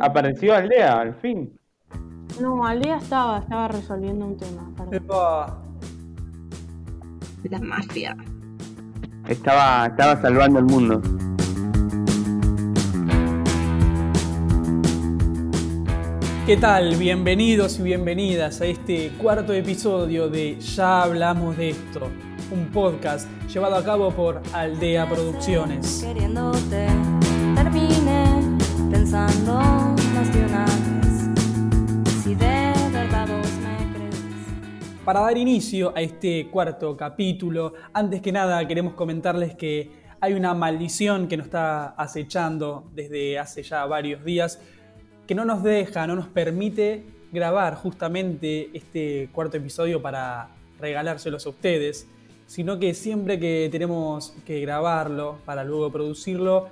Apareció Aldea, al fin. No, Aldea estaba, estaba resolviendo un tema. Epa. La mafia. Estaba, estaba salvando el mundo. ¿Qué tal? Bienvenidos y bienvenidas a este cuarto episodio de Ya hablamos de esto, un podcast llevado a cabo por Aldea Producciones. Queriéndote, terminé pensando más de. Si de verdad vos me crees. Para dar inicio a este cuarto capítulo, antes que nada queremos comentarles que hay una maldición que nos está acechando desde hace ya varios días, que no nos deja, no nos permite grabar justamente este cuarto episodio para regalárselos a ustedes, sino que siempre que tenemos que grabarlo para luego producirlo,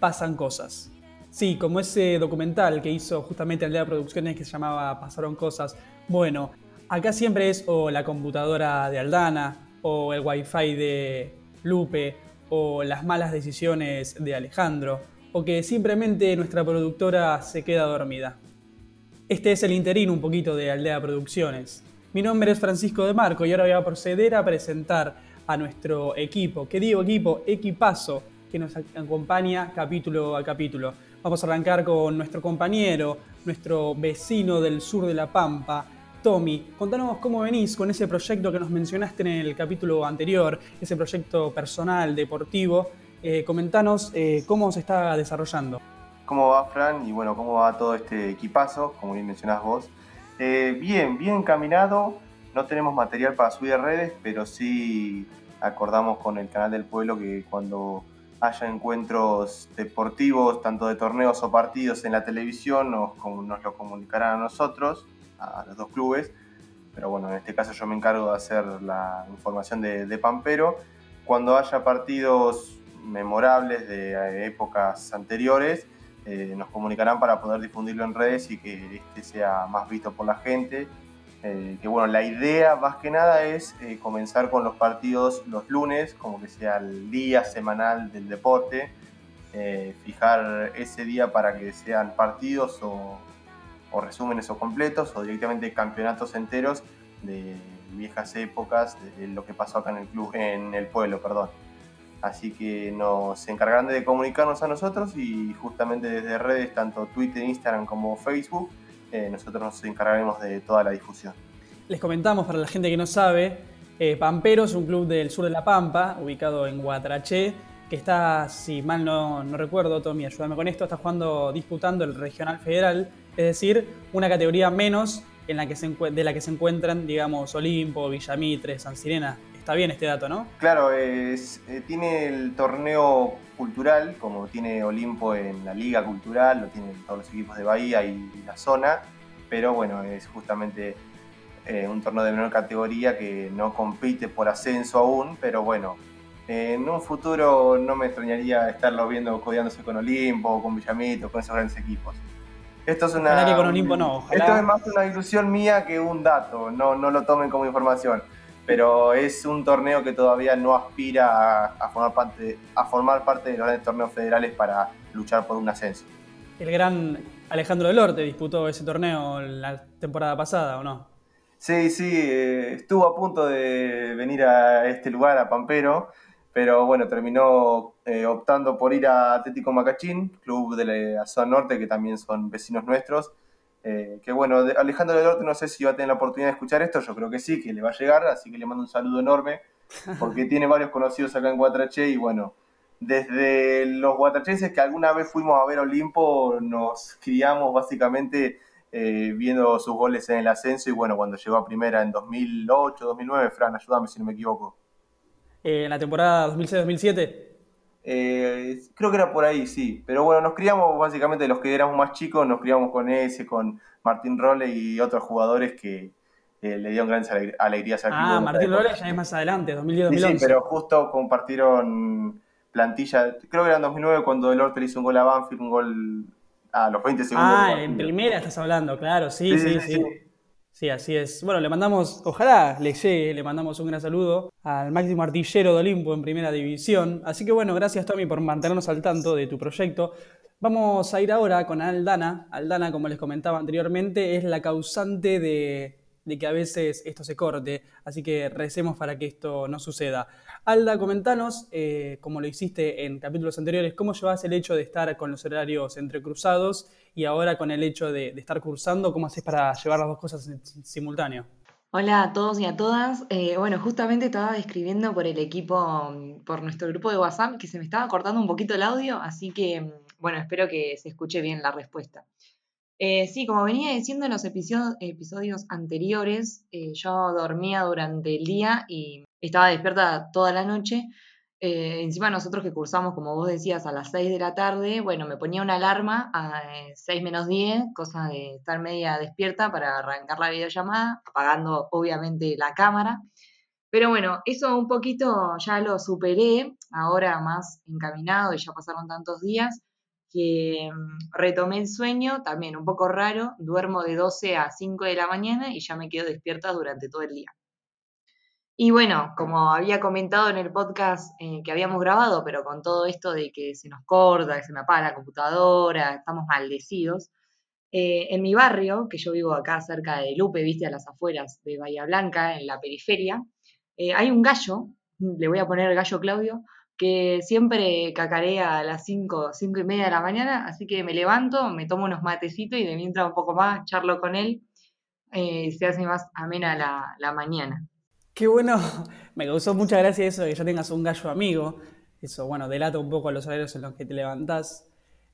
pasan cosas. Sí, como ese documental que hizo justamente Aldea Producciones que se llamaba Pasaron Cosas. Bueno, acá siempre es o la computadora de Aldana, o el wifi de Lupe, o las malas decisiones de Alejandro, o que simplemente nuestra productora se queda dormida. Este es el interino un poquito de Aldea Producciones. Mi nombre es Francisco de Marco y ahora voy a proceder a presentar a nuestro equipo, que digo equipo, equipazo, que nos acompaña capítulo a capítulo. Vamos a arrancar con nuestro compañero, nuestro vecino del sur de La Pampa, Tommy. Contanos cómo venís con ese proyecto que nos mencionaste en el capítulo anterior, ese proyecto personal, deportivo. Eh, comentanos eh, cómo se está desarrollando. ¿Cómo va, Fran? Y bueno, ¿cómo va todo este equipazo, como bien mencionás vos? Eh, bien, bien encaminado. No tenemos material para subir a redes, pero sí acordamos con el canal del pueblo que cuando haya encuentros deportivos, tanto de torneos o partidos en la televisión, nos, nos lo comunicarán a nosotros, a los dos clubes. Pero bueno, en este caso yo me encargo de hacer la información de, de Pampero. Cuando haya partidos memorables de eh, épocas anteriores, eh, nos comunicarán para poder difundirlo en redes y que este sea más visto por la gente. Eh, que bueno, la idea más que nada es eh, comenzar con los partidos los lunes, como que sea el día semanal del deporte, eh, fijar ese día para que sean partidos o, o resúmenes o completos o directamente campeonatos enteros de viejas épocas, de lo que pasó acá en el club, en el pueblo, perdón. Así que nos encargarán de comunicarnos a nosotros y justamente desde redes, tanto Twitter, Instagram como Facebook, eh, nosotros nos encargaremos de toda la difusión. Les comentamos para la gente que no sabe, eh, Pampero es un club del sur de La Pampa, ubicado en Guatraché, que está, si mal no, no recuerdo, Tommy, ayúdame con esto, está jugando, disputando el Regional Federal, es decir, una categoría menos en la que se de la que se encuentran, digamos, Olimpo, Villamitre, San Sirena. Está bien este dato, ¿no? Claro, es, eh, tiene el torneo cultural, como tiene Olimpo en la liga cultural, lo tienen todos los equipos de Bahía y la zona, pero bueno, es justamente eh, un torneo de menor categoría que no compite por ascenso aún, pero bueno, eh, en un futuro no me extrañaría estarlo viendo codeándose con Olimpo con Villamito, con esos grandes equipos. Esto es una. Ojalá que con Olimpo no, ojalá. Esto es más una ilusión mía que un dato, no, no lo tomen como información pero es un torneo que todavía no aspira a, a formar, parte, a formar parte de los grandes torneos federales para luchar por un ascenso. El gran Alejandro Delorte disputó ese torneo la temporada pasada, ¿o no? Sí, sí, eh, estuvo a punto de venir a este lugar, a Pampero, pero bueno, terminó eh, optando por ir a Atlético Macachín, club de la zona norte, que también son vecinos nuestros. Eh, que bueno, Alejandro del Norte no sé si va a tener la oportunidad de escuchar esto, yo creo que sí, que le va a llegar, así que le mando un saludo enorme, porque tiene varios conocidos acá en Guatraché y bueno, desde los guatrachenses que alguna vez fuimos a ver Olimpo, nos criamos básicamente eh, viendo sus goles en el ascenso y bueno, cuando llegó a primera en 2008, 2009, Fran, ayúdame si no me equivoco. Eh, en la temporada 2006-2007. Eh, creo que era por ahí, sí. Pero bueno, nos criamos básicamente los que éramos más chicos, nos criamos con ese, con Martín Rolle y otros jugadores que eh, le dieron grandes alegr- alegrías al club. Ah, Martín. Robles ya es más adelante, Sí, 2010-2011. sí, pero justo compartieron plantilla. Creo que era en 2009 cuando el Orte le hizo un gol a Banfield, un gol a los 20 segundos. Ah, en primera estás hablando, claro, sí, sí, Sí, sí. sí, Sí, sí. así es. Bueno, le mandamos, ojalá le llegue, le mandamos un gran saludo al máximo artillero de Olimpo en primera división. Así que bueno, gracias Tommy por mantenernos al tanto de tu proyecto. Vamos a ir ahora con Aldana. Aldana, como les comentaba anteriormente, es la causante de, de que a veces esto se corte, así que recemos para que esto no suceda. Alda, comentanos, eh, como lo hiciste en capítulos anteriores, cómo llevas el hecho de estar con los horarios entrecruzados y ahora con el hecho de, estar cursando, cómo haces para llevar las dos cosas en simultáneo. Hola a todos y a todas. Eh, bueno, justamente estaba escribiendo por el equipo, por nuestro grupo de WhatsApp, que se me estaba cortando un poquito el audio, así que, bueno, espero que se escuche bien la respuesta. Eh, sí, como venía diciendo en los episodios, episodios anteriores, eh, yo dormía durante el día y estaba despierta toda la noche. Eh, encima nosotros que cursamos, como vos decías, a las 6 de la tarde, bueno, me ponía una alarma a 6 menos 10, cosa de estar media despierta para arrancar la videollamada, apagando obviamente la cámara. Pero bueno, eso un poquito ya lo superé, ahora más encaminado y ya pasaron tantos días que mm, retomé el sueño, también un poco raro, duermo de 12 a 5 de la mañana y ya me quedo despierta durante todo el día. Y bueno, como había comentado en el podcast eh, que habíamos grabado, pero con todo esto de que se nos corta, que se me apaga la computadora, estamos maldecidos, eh, en mi barrio, que yo vivo acá cerca de Lupe, viste, a las afueras de Bahía Blanca, en la periferia, eh, hay un gallo, le voy a poner el gallo Claudio, que siempre cacarea a las 5, 5 y media de la mañana, así que me levanto, me tomo unos matecitos y de mientras un poco más charlo con él, se hace más amena la, la mañana. Qué bueno, me causó mucha gracia eso de que ya tengas un gallo amigo. Eso, bueno, delata un poco los horarios en los que te levantás.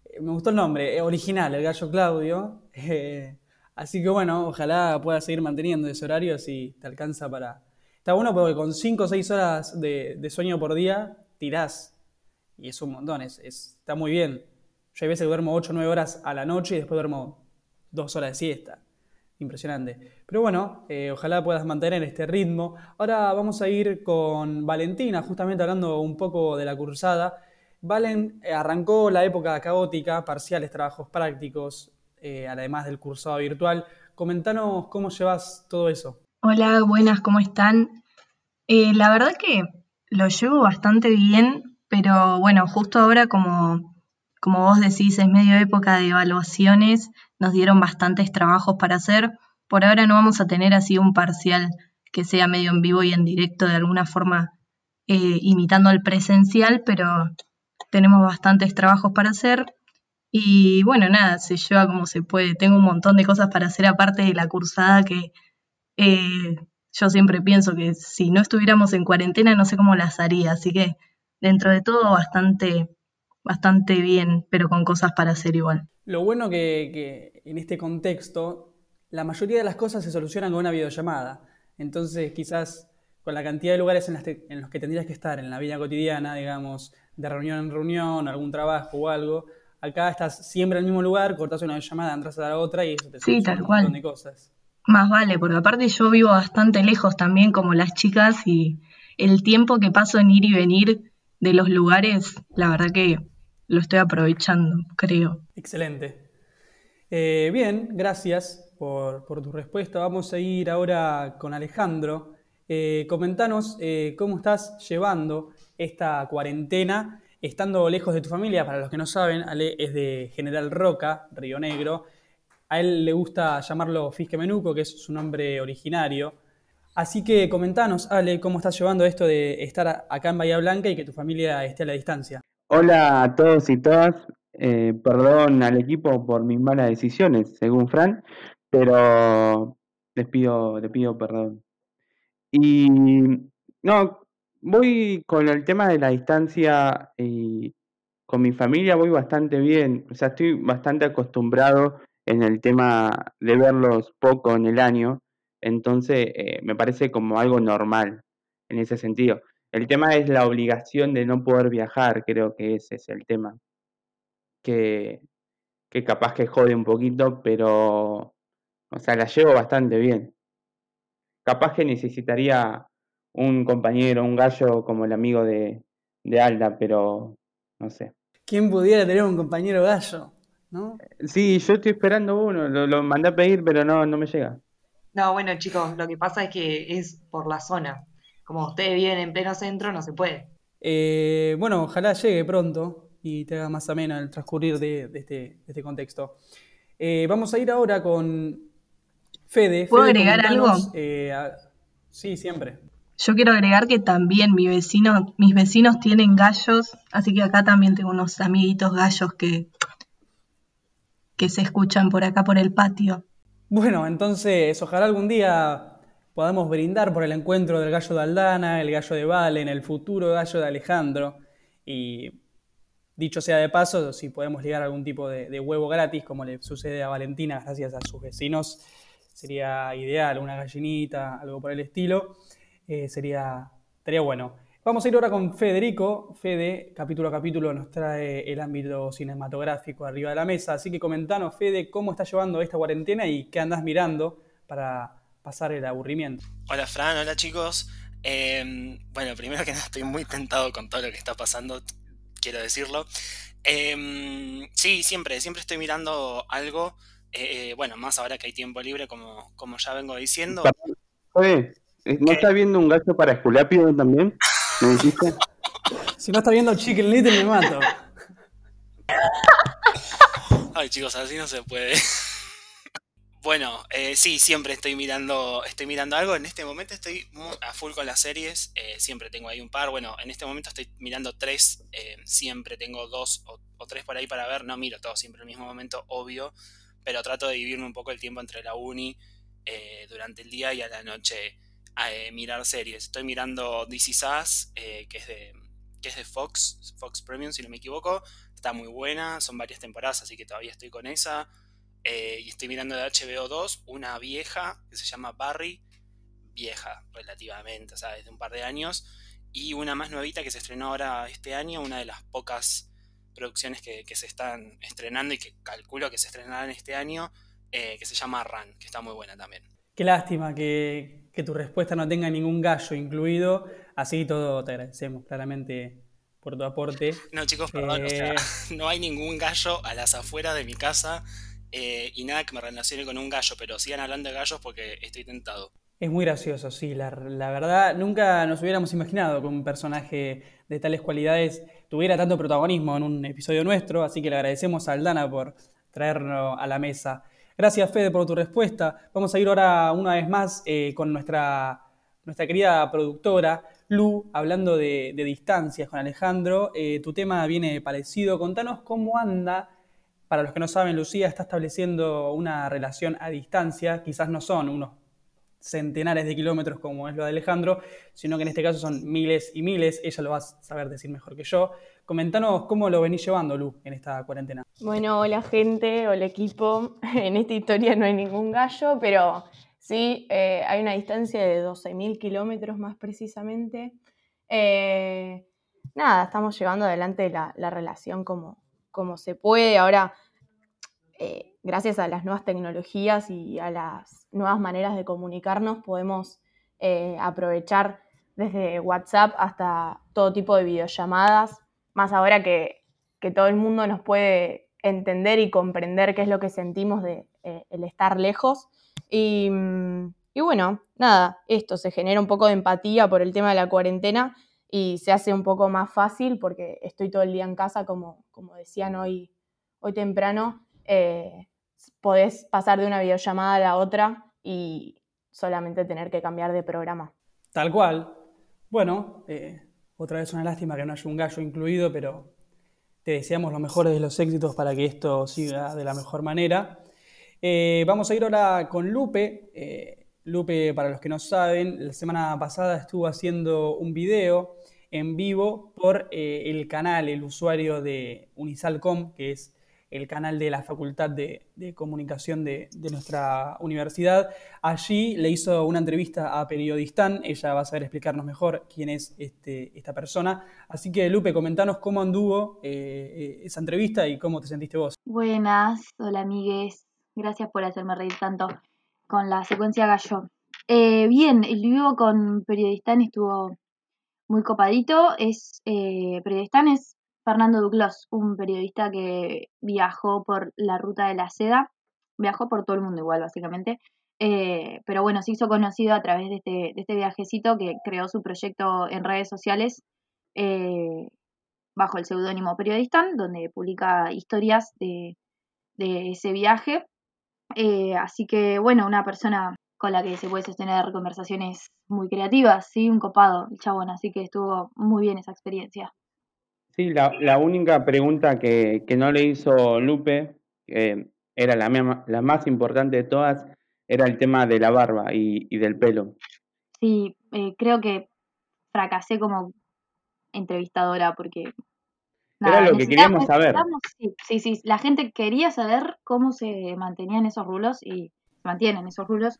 Eh, me gustó el nombre, original, el gallo Claudio. Eh, así que bueno, ojalá puedas seguir manteniendo ese horario si te alcanza para... Está bueno porque con 5 o 6 horas de, sueño por día tirás. Y es un montón, es, está muy bien. Yo hay veces duermo 8 o 9 horas a la noche y después duermo 2 horas de siesta impresionante. Pero bueno, eh, ojalá puedas mantener este ritmo. Ahora vamos a ir con Valentina, justamente hablando un poco de la cursada. Valen eh, arrancó la época caótica, parciales, trabajos prácticos, eh, además del cursado virtual. Comentanos cómo llevas todo eso. Hola, buenas, ¿cómo están? la verdad que lo llevo bastante bien, pero bueno, justo ahora como, como vos decís, es medio época de evaluaciones nos dieron bastantes trabajos para hacer. Por ahora no vamos a tener así un parcial que sea medio en vivo y en directo de alguna forma eh, imitando al presencial, pero tenemos bastantes trabajos para hacer. Y bueno, nada, se lleva como se puede. Tengo un montón de cosas para hacer aparte de la cursada que eh, yo siempre pienso que si no estuviéramos en cuarentena no sé cómo las haría. Así que dentro de todo bastante, bastante bien, pero con cosas para hacer igual. Lo bueno que, en este contexto, la mayoría de las cosas se solucionan con una videollamada. Entonces, quizás con la cantidad de lugares en, los que tendrías que estar en la vida cotidiana, digamos, de reunión en reunión, algún trabajo o algo, acá estás siempre en el mismo lugar, cortas una videollamada, entras a la otra y eso te sí, tal un cual. montón de cosas. Más vale, porque aparte yo vivo bastante lejos también como las chicas y el tiempo que paso en ir y venir de los lugares, la verdad que lo estoy aprovechando, creo. Excelente. Eh, bien, gracias por, tu respuesta. Vamos a ir ahora con Alejandro. Eh, comentanos eh, cómo estás llevando esta cuarentena estando lejos de tu familia. Para los que no saben, Ale es de General Roca, Río Negro. A él le gusta llamarlo Fisque Menuco, que es su nombre originario. Así que comentanos, Ale, cómo estás llevando esto de estar acá en Bahía Blanca y que tu familia esté a la distancia. Hola a todos y todas. Eh, perdón al equipo por mis malas decisiones, según Fran, pero les pido, les pido perdón. Y no, voy con el tema de la distancia y con mi familia voy bastante bien. O sea, estoy bastante acostumbrado en el tema de verlos poco en el año. Entonces, eh, me parece como algo normal en ese sentido. El tema es la obligación de no poder viajar, creo que ese es el tema que, capaz que jode un poquito, pero, o sea, la llevo bastante bien. Capaz que necesitaría un compañero, un gallo como el amigo de, de Alda, pero no sé. ¿Quién pudiera tener un compañero gallo? ¿No? Sí, yo estoy esperando uno, lo, mandé a pedir, pero no, no me llega. No, bueno chicos, lo que pasa es que es por la zona. Como ustedes viven en pleno centro, no se puede. Eh, bueno, ojalá llegue pronto y te haga más ameno el transcurrir de, de este, de este contexto. Eh, vamos a ir ahora con Fede. ¿Puedo Fede, agregar algo? eh, a- sí, siempre. Yo quiero agregar que también mi vecino, mis vecinos tienen gallos, así que acá también tengo unos amiguitos gallos que, que se escuchan por acá por el patio. Bueno, entonces ojalá algún día podamos brindar por el encuentro del gallo de Aldana, el gallo de Valen, el futuro gallo de Alejandro. Y dicho sea de paso, si podemos ligar algún tipo de, huevo gratis, como le sucede a Valentina gracias a sus vecinos, sería ideal, una gallinita, algo por el estilo, eh, sería, sería bueno. Vamos a ir ahora con Federico. Fede, capítulo a capítulo, nos trae el ámbito cinematográfico arriba de la mesa. Así que comentanos, Fede, cómo estás llevando esta cuarentena y qué andás mirando para pasar el aburrimiento. Hola Fran, hola chicos. Eh, bueno, primero que nada estoy muy tentado con todo lo que está pasando, quiero decirlo. Eh, sí, siempre, siempre estoy mirando algo. eh, eh, bueno, más ahora que hay tiempo libre, como, como ya vengo diciendo. Oye, ¿no ¿Qué? estás viendo un gallo para Esculápido también? ¿Me dijiste? Si no está viendo Chicken Little, me mato. Ay chicos, así no se puede. Bueno, eh, sí, siempre estoy mirando, estoy mirando algo. En este momento estoy a full con las series. eh, siempre tengo ahí un par. Bueno, en este momento estoy mirando tres. eh, siempre tengo dos o, tres por ahí para ver. No miro todo siempre en el mismo momento, obvio. Pero trato de dividirme un poco el tiempo entre la uni eh, durante el día y a la noche a eh, mirar series. Estoy mirando Is Us, eh, que es de que es de Fox, Fox Premium si no me equivoco. Está muy buena, son varias temporadas, así que todavía estoy con esa. Eh, y estoy mirando de HBO 2 una vieja que se llama Barry, vieja relativamente, o sea, desde un par de años, y una más nuevita que se estrenó ahora este año, una de las pocas producciones que, que se están estrenando y que calculo que se estrenarán este año, eh, que se llama Run, que está muy buena también. Qué lástima que, que tu respuesta no tenga ningún gallo incluido. Así todo te agradecemos claramente por tu aporte. No, chicos, perdón, o sea, Eh, no hay ningún gallo a las afueras de mi casa eh, y nada que me relacione con un gallo, pero sigan hablando de gallos porque estoy tentado. Es muy gracioso, sí. La, verdad, nunca nos hubiéramos imaginado que un personaje de tales cualidades tuviera tanto protagonismo en un episodio nuestro, así que le agradecemos a Aldana por traerlo a la mesa. Gracias, Fede, por tu respuesta. Vamos a ir ahora una vez más eh, con nuestra, nuestra querida productora, Lu, hablando de, de distancias con Alejandro. Eh, tu tema viene parecido. Contanos cómo anda para los que no saben, Lucía está estableciendo una relación a distancia, quizás no son unos centenares de kilómetros como es lo de Alejandro, sino que en este caso son miles y miles, ella lo va a saber decir mejor que yo. Comentanos cómo lo venís llevando, Lu, en esta cuarentena. Bueno, hola gente, hola equipo. En esta historia no hay ningún gallo, pero sí eh, hay una distancia de 12.000 kilómetros más precisamente. Eh, nada, estamos llevando adelante la, la relación como, como se puede. Ahora, eh, gracias a las nuevas tecnologías y a las nuevas maneras de comunicarnos, podemos eh, aprovechar desde WhatsApp hasta todo tipo de videollamadas, más ahora que, que todo el mundo nos puede entender y comprender qué es lo que sentimos de eh, el estar lejos. Mm, y bueno, nada, esto se genera un poco de empatía por el tema de la cuarentena y se hace un poco más fácil porque estoy todo el día en casa, como, como decían hoy, hoy temprano, eh, podés pasar de una videollamada a la otra y solamente tener que cambiar de programa. Tal cual. Bueno, eh, otra vez una lástima que no haya un gallo incluido, pero te deseamos los mejores de los éxitos para que esto siga de la mejor manera. Eh, vamos a ir ahora con Lupe. Lupe, para los que no saben, la semana pasada estuvo haciendo un video en vivo por eh, el canal, el usuario de Unisalcom, que es el canal de la Facultad de, de Comunicación de, de, nuestra universidad. Allí le hizo una entrevista a Periodistán, ella va a saber explicarnos mejor quién es este, esta persona. Así que Lupe, comentanos cómo anduvo eh, esa entrevista y cómo te sentiste vos. Buenas, hola amigues, gracias por hacerme reír tanto con la secuencia gallo. Eh, bien, el vivo con Periodistán estuvo muy copadito, es, eh, Periodistán es Fernando Duclos, un periodista que viajó por la ruta de la seda, viajó por todo el mundo igual básicamente, eh, pero bueno, se hizo conocido a través de este, de este viajecito que creó su proyecto en redes sociales, eh, bajo el seudónimo Periodistán, donde publica historias de, de ese viaje. Eh, así que, bueno, una persona con la que se puede sostener conversaciones muy creativas, ¿sí? Un copado, el chabón, así que estuvo muy bien esa experiencia. Sí, la, la única pregunta que, que no le hizo Lupe, que era la, la más importante de todas, era el tema de la barba y, y del pelo. Sí, eh, creo que fracasé como entrevistadora porque Era lo que queríamos necesitamos- saber. sí, sí, la gente quería saber cómo se mantenían esos rulos y se mantienen esos rulos.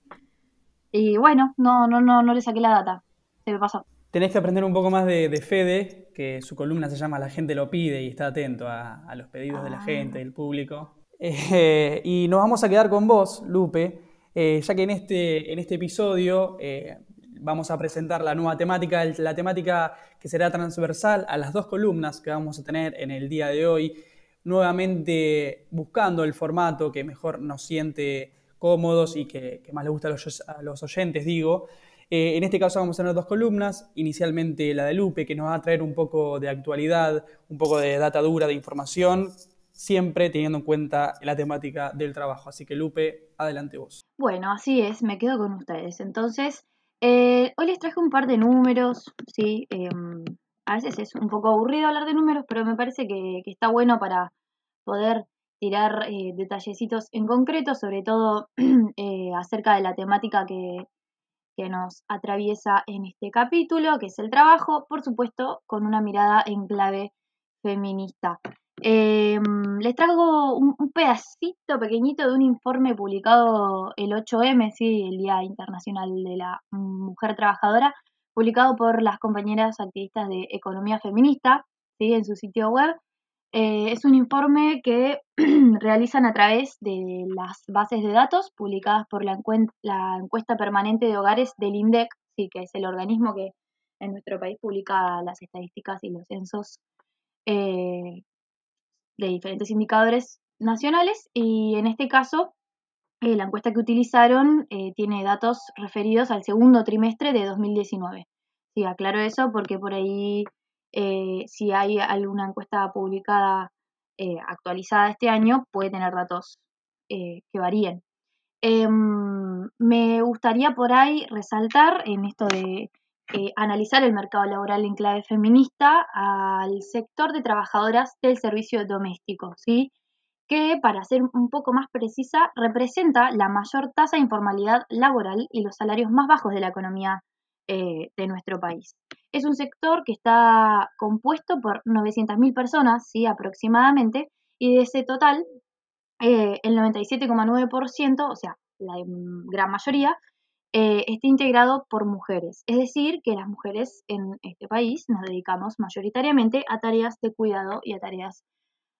Y bueno, no, no, no, no le saqué la data. Se me pasó. Tenés que aprender un poco más de, de Fede, que su columna se llama La gente lo pide y está atento a, a los pedidos de la Ah. gente, del público. Eh, y nos vamos a quedar con vos, Lupe, eh, ya que en este, en este episodio eh, vamos a presentar la nueva temática, la temática que será transversal a las dos columnas que vamos a tener en el día de hoy, nuevamente buscando el formato que mejor nos siente cómodos y que, que más le gusta a los, a los oyentes, digo. Eh, en este caso vamos a tener dos columnas, inicialmente la de Lupe, que nos va a traer un poco de actualidad, un poco de data dura, de información, siempre teniendo en cuenta la temática del trabajo. Así que Lupe, adelante vos. Bueno, así es, me quedo con ustedes. Entonces, eh, hoy les traje un par de números, sí. em, a veces es un poco aburrido hablar de números, pero me parece que, está bueno para poder tirar eh, detallecitos en concreto, sobre todo eh, acerca de la temática que nos atraviesa en este capítulo, que es el trabajo, por supuesto, con una mirada en clave feminista. Eh, les traigo un, pedacito pequeñito de un informe publicado el 8M, ¿sí? el Día Internacional de la Mujer Trabajadora, publicado por las compañeras activistas de Economía Feminista ¿sí? en su sitio web. Eh, es un informe que realizan a través de las bases de datos publicadas por la, la encuesta permanente de hogares del INDEC, sí, que es el organismo que en nuestro país publica las estadísticas y los censos eh, de diferentes indicadores nacionales y en este caso eh, la encuesta que utilizaron eh, tiene datos referidos al segundo trimestre de 2019. Sí, aclaro eso porque por ahí eh, si hay alguna encuesta publicada actualizada este año puede tener datos que varíen. Em, me gustaría por ahí resaltar en esto de eh, analizar el mercado laboral en clave feminista al sector de trabajadoras del servicio doméstico, ¿sí? que, para ser un poco más precisa, representa la mayor tasa de informalidad laboral y los salarios más bajos de la economía eh, de nuestro país. Es un sector que está compuesto por 900.000 personas, ¿sí? aproximadamente, y de ese total, eh, el 97,9%, o sea, la gran mayoría, eh, está integrado por mujeres. Es decir, que las mujeres en este país nos dedicamos mayoritariamente a tareas de cuidado y a tareas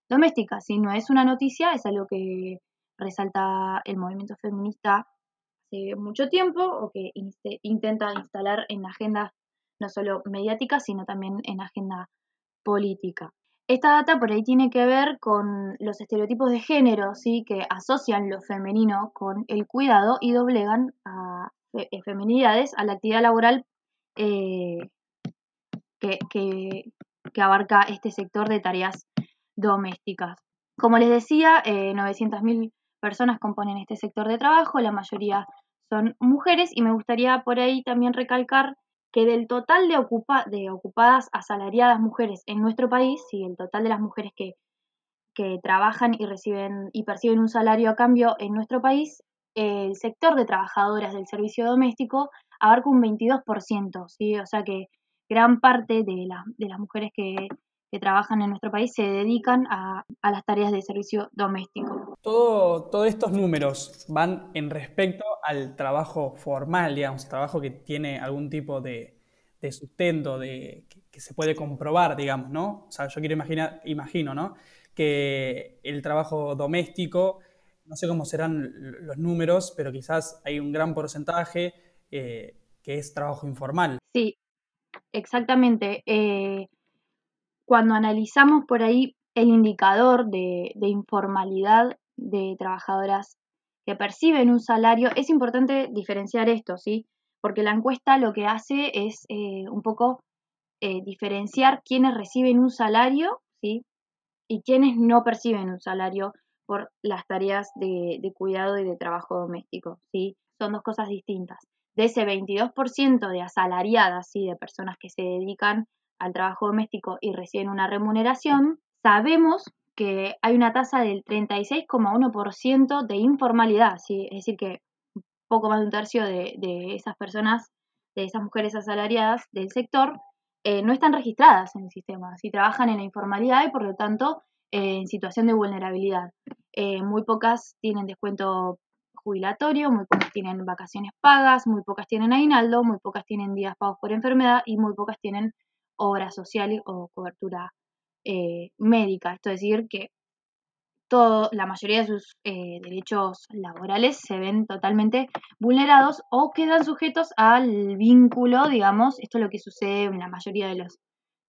domésticas. Si no es una noticia, es algo que resalta el movimiento feminista hace mucho tiempo o que intenta instalar en la agenda no solo mediática, sino también en agenda política. Esta data por ahí tiene que ver con los estereotipos de género, ¿sí? que asocian lo femenino con el cuidado y doblegan a fe- eh, feminidades a la actividad laboral eh, que, que- abarca este sector de tareas domésticas. Como les decía, eh, 900.000 personas componen este sector de trabajo, la mayoría son mujeres y me gustaría por ahí también recalcar que del total de, ocupa- de ocupadas asalariadas mujeres en nuestro país, y el total de las mujeres que, que trabajan y reciben y perciben un salario a cambio en nuestro país, el sector de trabajadoras del servicio doméstico abarca un 22%, ¿sí? O sea que gran parte de, la- de las mujeres que, que trabajan en nuestro país se dedican a, a las tareas de servicio doméstico. Todo, todos estos números van en respecto al trabajo formal, digamos, trabajo que tiene algún tipo de, de sustento, de, que, que se puede comprobar, digamos, ¿no? O sea, yo quiero imaginar, imagino, ¿no? Que el trabajo doméstico, no sé cómo serán los números, pero quizás hay un gran porcentaje eh, que es trabajo informal. Sí, exactamente. Eh, cuando analizamos por ahí el indicador de, informalidad de trabajadoras que perciben un salario, es importante diferenciar esto, ¿sí? Porque la encuesta lo que hace es eh, un poco diferenciar quienes reciben un salario, ¿sí? Y quienes no perciben un salario por las tareas de, cuidado y de trabajo doméstico, ¿sí? Son dos cosas distintas. De ese 22% de asalariadas, ¿sí? De personas que se dedican al trabajo doméstico y reciben una remuneración, sabemos que hay una tasa del 36,1% de informalidad, ¿sí? es decir, que poco más de un tercio de, esas personas, de esas mujeres asalariadas del sector, eh, no están registradas en el sistema, ¿sí? trabajan en la informalidad y por lo tanto en situación de vulnerabilidad. Eh, muy pocas tienen descuento jubilatorio, muy pocas tienen vacaciones pagas, muy pocas tienen aguinaldo, muy pocas tienen días pagos por enfermedad y muy pocas tienen obra social o cobertura eh, médica. Esto es decir, que todo, la mayoría de sus eh, derechos laborales se ven totalmente vulnerados o quedan sujetos al vínculo, digamos, esto es lo que sucede en la mayoría de los,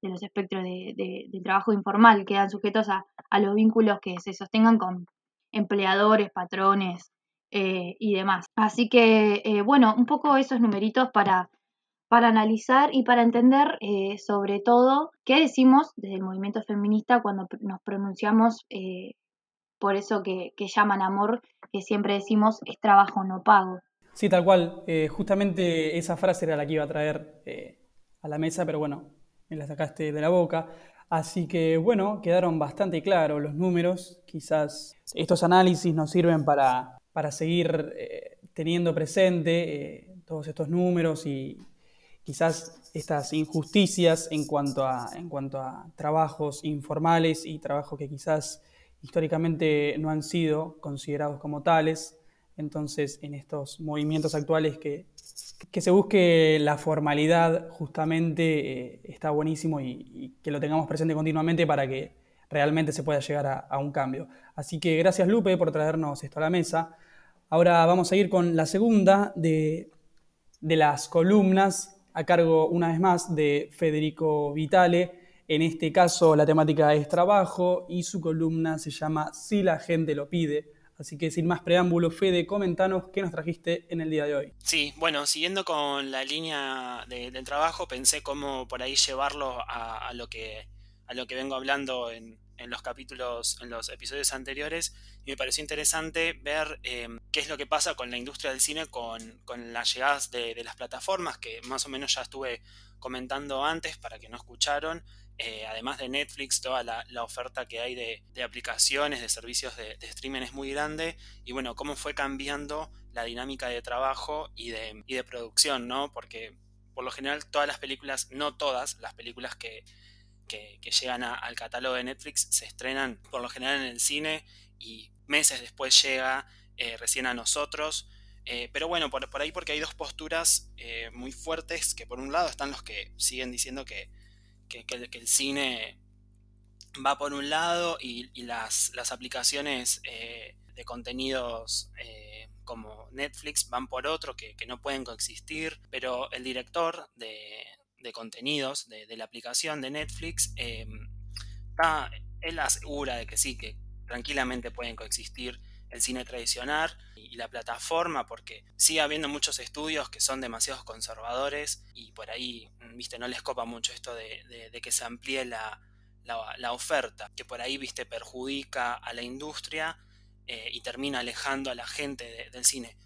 de los espectros de, de, trabajo informal, quedan sujetos a, a, los vínculos que se sostengan con empleadores, patrones eh, y demás. Así que, eh, bueno, un poco esos numeritos para para analizar y para entender eh, sobre todo qué decimos desde el movimiento feminista cuando nos pronunciamos por eso que, que, llaman amor, que siempre decimos es trabajo no pago. Sí, tal cual. Justamente esa frase era la que iba a traer a la mesa, pero bueno, me la sacaste de la boca. Así que bueno, quedaron bastante claros los números. Quizás estos análisis nos sirven para, para seguir eh, teniendo presente todos estos números y, quizás estas injusticias en cuanto, a, en cuanto a trabajos informales y trabajos que quizás históricamente no han sido considerados como tales. Entonces, en estos movimientos actuales que, que se busque la formalidad justamente eh, está buenísimo y, que lo tengamos presente continuamente para que realmente se pueda llegar a, a un cambio. Así que gracias Lupe por traernos esto a la mesa. Ahora vamos a ir con la segunda de, de las columnas a cargo una vez más de Federico Vitale. En este caso la temática es trabajo y su columna se llama Si la gente lo pide. Así que sin más preámbulo, Fede, comentanos qué nos trajiste en el día de hoy. Sí, bueno, siguiendo con la línea de, del trabajo, pensé cómo por ahí llevarlo a, lo, que, a lo que vengo hablando en, en los capítulos, en los episodios anteriores, y me pareció interesante ver eh, qué es lo que pasa con la industria del cine con, con las llegadas de, las plataformas, que más o menos ya estuve comentando antes para que no escucharon. Eh, además de Netflix, toda la, oferta que hay de, aplicaciones, de servicios de, streaming es muy grande. Y bueno, cómo fue cambiando la dinámica de trabajo y de, y de producción, ¿no? Porque por lo general todas las películas, no todas las películas que, que, llegan a, al catálogo de Netflix se estrenan por lo general en el cine y meses después llega eh, recién a nosotros. Eh, pero bueno, por, por, ahí porque hay dos posturas muy fuertes, que por un lado están los que siguen diciendo que, que, el cine va por un lado y, las, aplicaciones eh, de contenidos eh, como Netflix van por otro, que, no pueden coexistir, pero el director de, contenidos de, de, la aplicación de Netflix, eh, está, él asegura de que sí, que tranquilamente pueden coexistir el cine tradicional y la plataforma, porque sigue habiendo muchos estudios que son demasiado conservadores y por ahí, viste, no les copa mucho esto de, de, que se amplíe la, oferta, que por ahí, viste, perjudica a la industria eh, y termina alejando a la gente de, del cine.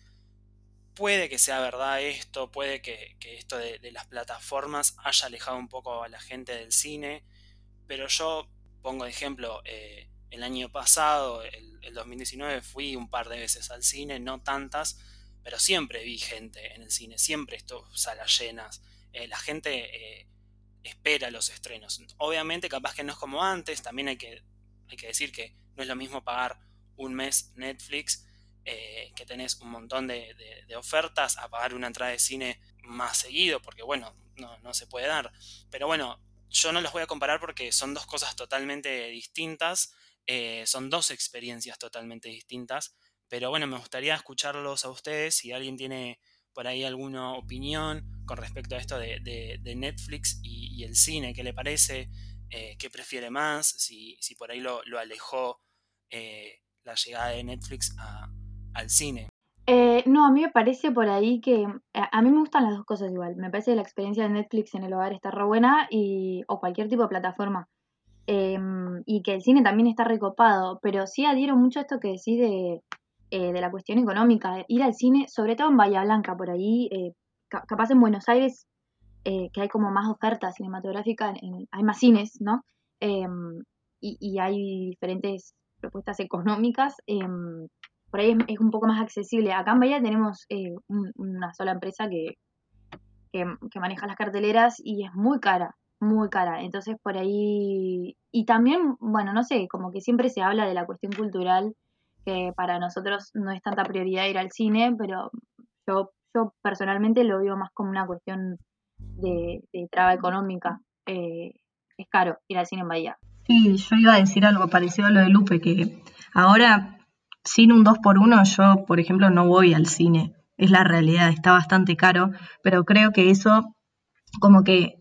Puede que sea verdad esto, puede que, esto de, de, las plataformas haya alejado un poco a la gente del cine, pero yo pongo de ejemplo, eh, el año pasado, el, el, 2019, fui un par de veces al cine, no tantas, pero siempre vi gente en el cine, siempre esto, salas llenas, eh, la gente eh, espera los estrenos. Obviamente capaz que no es como antes, también hay que, hay que decir que no es lo mismo pagar un mes Netflix eh, que tenés un montón de, de, de, ofertas a pagar una entrada de cine más seguido, porque bueno, no, no, se puede dar. Pero bueno, yo no los voy a comparar porque son dos cosas totalmente distintas, eh, son dos experiencias totalmente distintas, pero bueno, me gustaría escucharlos a ustedes si alguien tiene por ahí alguna opinión con respecto a esto de, de Netflix y, el cine, qué le parece, eh, qué prefiere más, si, si por ahí lo, alejó eh, la llegada de Netflix a, al cine? Eh, Eh, no, a mí me parece por ahí que a, a mí me gustan las dos cosas igual. Me parece que la experiencia de Netflix en el hogar está re buena y, o cualquier tipo de plataforma. Em, y que el cine también está recopado, pero sí adhiero mucho a esto que decís de, eh, de la cuestión económica, ir al cine, sobre todo en Bahía Blanca, por ahí, eh, ca- capaz en Buenos Aires, eh, que hay como más oferta cinematográfica, hay más cines, ¿no? Em, y, y hay diferentes propuestas económicas, em, por ahí es, un poco más accesible. Acá en Bahía tenemos eh, un- una sola empresa que, que maneja las carteleras y es muy cara, muy cara. Entonces por ahí, y también, bueno, no sé, como que siempre se habla de la cuestión cultural, que para nosotros no es tanta prioridad ir al cine, pero yo, yo personalmente lo veo más como una cuestión de, de traba económica. Eh, es caro ir al cine en Bahía. Sí, yo iba a decir algo parecido a lo de Lupe, que ahora sin un 2x1 yo, por ejemplo, no voy al cine. Es la realidad, está bastante caro, pero creo que eso, como que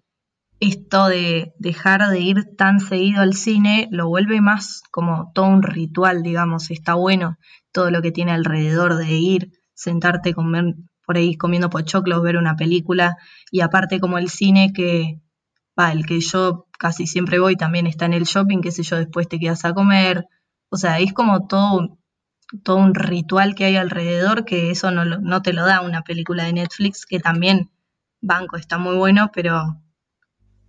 esto de dejar de ir tan seguido al cine, lo vuelve más como todo un ritual, digamos. Está bueno todo lo que tiene alrededor de ir, sentarte, comer por ahí comiendo pochoclos, ver una película, y aparte como el cine que va, el que yo casi siempre voy también está en el shopping, qué sé yo, después te quedas a comer. O sea, es como todo, todo un ritual que hay alrededor que eso no, no te lo da una película de Netflix, que también, banco, está muy bueno, pero,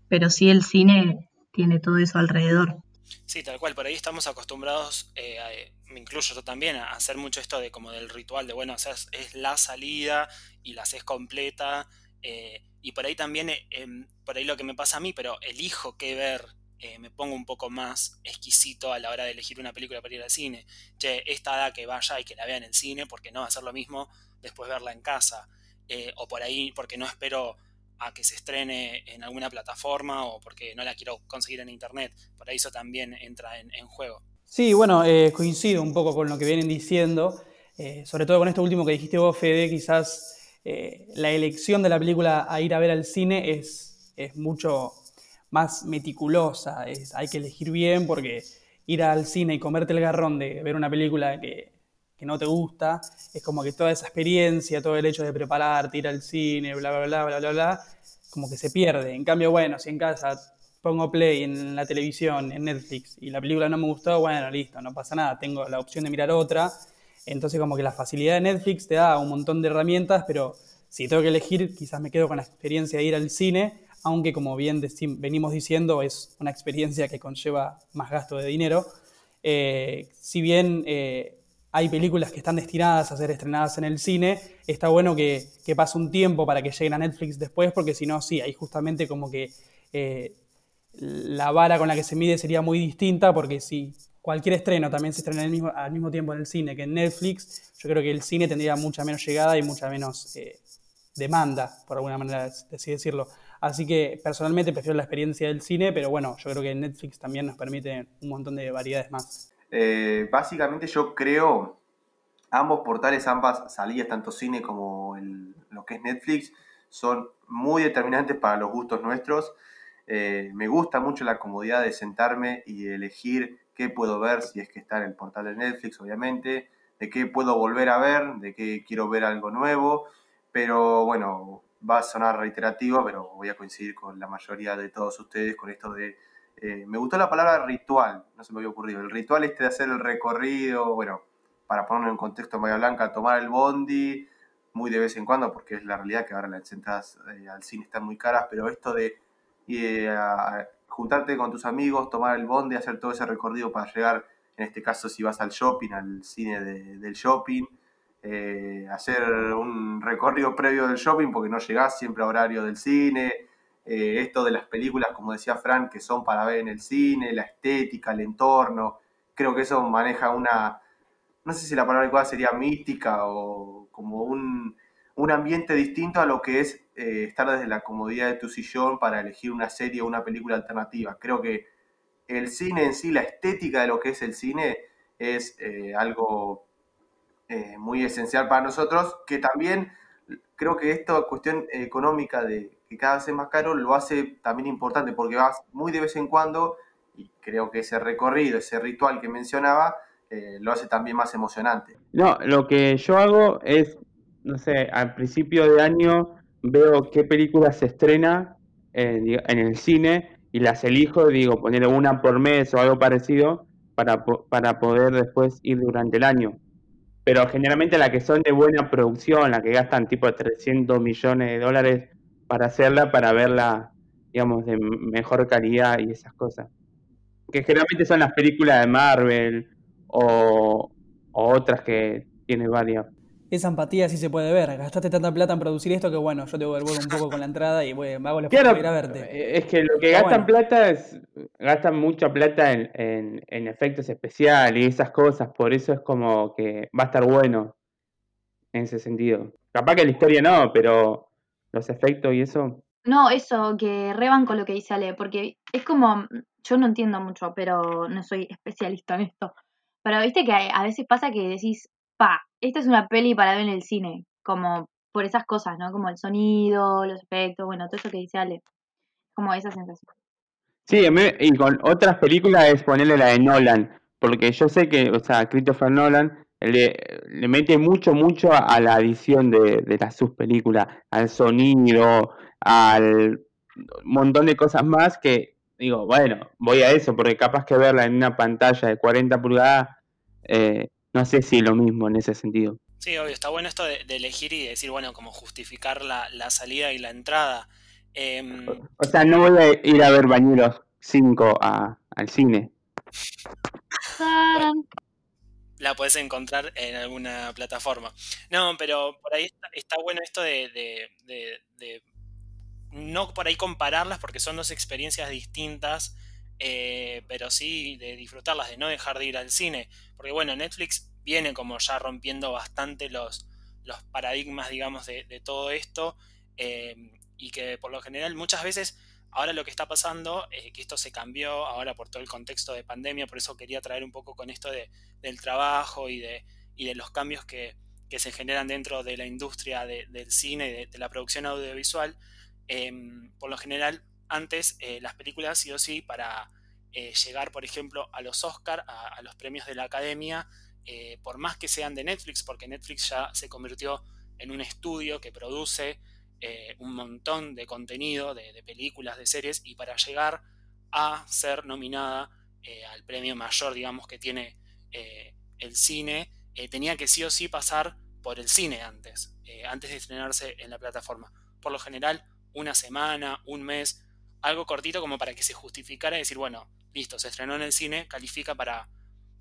pero sí el cine tiene todo eso alrededor. Sí, tal cual, por ahí estamos acostumbrados, eh, a- eh, me incluyo yo también, a hacer mucho esto de como del ritual de, bueno, o sea, es, la salida y la haces completa, eh, y por ahí también, eh, em, por ahí lo que me pasa a mí, pero elijo qué ver, eh, me pongo un poco más exquisito a la hora de elegir una película para ir al cine. Che, esta da que vaya y que la vea en el cine, porque no va a ser lo mismo después verla en casa, eh, o por ahí porque no espero a que se estrene en alguna plataforma o porque no la quiero conseguir en internet. Por ahí eso también entra en, juego. Sí, bueno, eh, coincido un poco con lo que vienen diciendo, eh, sobre todo con esto último que dijiste vos, Fede, quizás eh, la elección de la película a ir a ver al cine es, es mucho más meticulosa, es- hay que elegir bien porque ir al cine y comerte el garrón de ver una película que, que no te gusta, es como que toda esa experiencia, todo el hecho de prepararte, ir al cine, bla, bla, bla, bla, bla, bla, como que se pierde. En cambio, bueno, si en casa pongo play en la televisión, en Netflix, y la película no me gustó, bueno, listo, no pasa nada, tengo la opción de mirar otra. Entonces como que la facilidad de Netflix te da un montón de herramientas, pero si tengo que elegir, quizás me quedo con la experiencia de ir al cine, aunque como bien venimos diciendo, es una experiencia que conlleva más gasto de dinero. Eh, si bien eh, hay películas que están destinadas a ser estrenadas en el cine, está bueno que, que pase un tiempo para que lleguen a Netflix después, porque si no, sí, ahí justamente como que eh, la vara con la que se mide sería muy distinta, porque si cualquier estreno también se estrena al mismo, tiempo en el cine que en Netflix, yo creo que el cine tendría mucha menos llegada y mucha menos eh, demanda, por alguna manera así decirlo. Así que personalmente prefiero la experiencia del cine, pero bueno, yo creo que Netflix también nos permite un montón de variedades más. Eh, básicamente yo creo ambos portales, ambas salidas, tanto cine como lo que es Netflix, son muy determinantes para los gustos nuestros. Eh, me gusta mucho la comodidad de sentarme y elegir qué puedo ver, si es que está en el portal de Netflix, obviamente, de qué puedo volver a ver, de qué quiero ver algo nuevo, pero bueno, va a sonar reiterativo, pero voy a coincidir con la mayoría de todos ustedes con esto de eh, me gustó la palabra ritual, no se me había ocurrido. El ritual este de hacer el recorrido, bueno, para ponerlo en contexto en Blanca, tomar el bondi muy de vez en cuando, porque es la realidad que ahora las entradas eh, al cine están muy caras, pero esto de juntarte con tus amigos, tomar el bondi, hacer todo ese recorrido para llegar, en este caso si vas al shopping, al cine de- del shopping, eh, hacer un recorrido previo del shopping porque no llegás siempre a horario del cine, eh, esto de las películas, como decía Fran, que son para ver en el cine, la estética, el entorno, creo que eso maneja una, no sé si la palabra adecuada sería mística o como un, un ambiente distinto a lo que es eh, estar desde la comodidad de tu sillón para elegir una serie o una película alternativa. Creo que el cine en sí, la estética de lo que es el cine, es eh, algo muy esencial para nosotros, que también creo que esta cuestión económica de que cada vez es más caro lo hace también importante porque vas muy de vez en cuando y creo que ese recorrido, ese ritual que mencionaba, eh, lo hace también más emocionante. No, lo que yo hago es no sé, al principio de año veo qué película se estrena eh, en el cine y las elijo, digo, poner una por mes o algo parecido para, para poder después ir durante el año. Pero generalmente las que son de buena producción, las que gastan tipo 300 millones de dólares para hacerla, para verla, digamos, de mejor calidad y esas cosas. Que generalmente son las películas de Marvel o, o otras que tiene varias. Esa empatía sí se puede ver. Gastaste tanta plata en producir esto que bueno, yo te devuelvo un poco con la entrada y voy, me hago la Claro, ir a verte. eh, es que lo que Está gastan bueno. plata es, gastan mucha plata en, en, en efectos especiales y esas cosas, por eso es como que va a estar bueno en ese sentido. Capaz que la historia no, pero los efectos y eso. No, eso, que reban con lo que dice Ale, porque es como, yo no entiendo mucho, pero no soy especialista en esto. Pero viste que a veces pasa que decís, pa, esta es una peli para ver en el cine, como por esas cosas, ¿no? Como el sonido, los efectos, bueno, todo eso que dice Ale. Como esa sensación. Sí, y con otras películas es ponerle la de Nolan, porque yo sé que, o sea, Christopher Nolan le, le mete mucho, mucho a, a la edición de, de las sus películas, al sonido, al montón de cosas más que digo, bueno, voy a eso, porque capaz que verla en una pantalla de 40 pulgadas, eh, no sé si es lo mismo en ese sentido. Sí, obvio, está bueno esto de, de elegir y decir, bueno, como justificar la, la salida y la entrada. Em, O sea, no voy a ir a ver Bañeros 5 a, al cine. La puedes encontrar en alguna plataforma. No, pero por ahí está, bueno esto de, no por ahí compararlas porque son dos experiencias distintas, eh, pero sí de disfrutarlas, de no dejar de ir al cine. Porque bueno, Netflix viene como ya rompiendo bastante los, los paradigmas, digamos, de, de todo esto. eh, y que por lo general muchas veces ahora lo que está pasando es que esto se cambió ahora por todo el contexto de pandemia, por eso quería traer un poco con esto de, del trabajo y de, y de los cambios que, que se generan dentro de la industria de- del cine y de, la producción audiovisual. Eh, por lo general, antes eh, las películas sí o sí para eh, llegar, por ejemplo, a los Oscar, a, a los premios de la Academia, eh, por más que sean de Netflix, porque Netflix ya se convirtió en un estudio que produce eh, un montón de contenido, de, películas, de series, y para llegar a ser nominada eh, al premio mayor, digamos, que tiene eh, el cine, eh, tenía que sí o sí pasar por el cine antes, eh, antes de estrenarse en la plataforma. Por lo general, una semana, un mes, algo cortito como para que se justificara y decir, bueno, listo, se estrenó en el cine, califica para,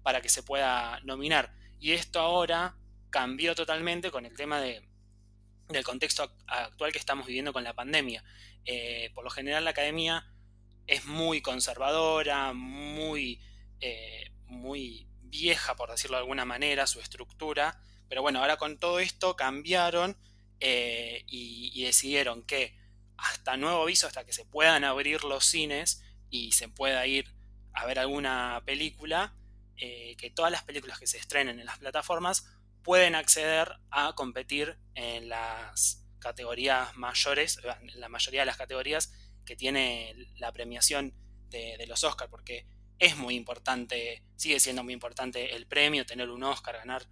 para que se pueda nominar. Y esto ahora cambió totalmente con el tema de, del contexto ac- actual que estamos viviendo con la pandemia. Eh, por lo general la academia es muy conservadora, muy, eh, muy vieja, por decirlo de alguna manera, su estructura. Pero bueno, ahora con todo esto cambiaron eh, y, y decidieron que hasta nuevo aviso, hasta que se puedan abrir los cines y se pueda ir a ver alguna película, que todas las películas que se estrenen en las plataformas pueden acceder a competir en las categorías mayores, en la mayoría de las categorías que tiene la premiación de, los Oscars, porque es muy importante, sigue siendo muy importante el premio, tener un Oscar, ganar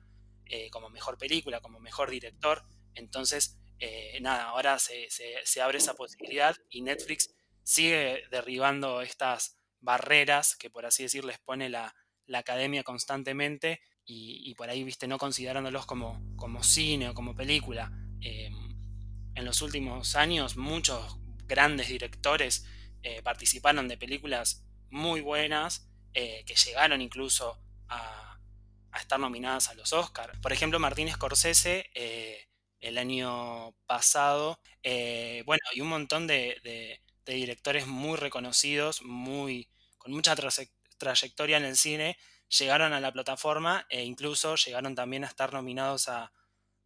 eh, como mejor película, como mejor director. Entonces, eh, nada, ahora se- se abre esa posibilidad y Netflix sigue derribando estas barreras que, por así decir, les pone la, la academia constantemente y, por ahí, viste, no considerándolos como, cine o como película. Eh, en los últimos años, muchos grandes directores eh, participaron de películas muy buenas eh, que llegaron incluso a, estar nominadas a los Oscars. Por ejemplo, Martín Scorsese el año pasado, bueno, y un montón de, de- directores muy reconocidos, muy, con mucha trayectoria en el cine, llegaron a la plataforma e incluso llegaron también a estar nominados a,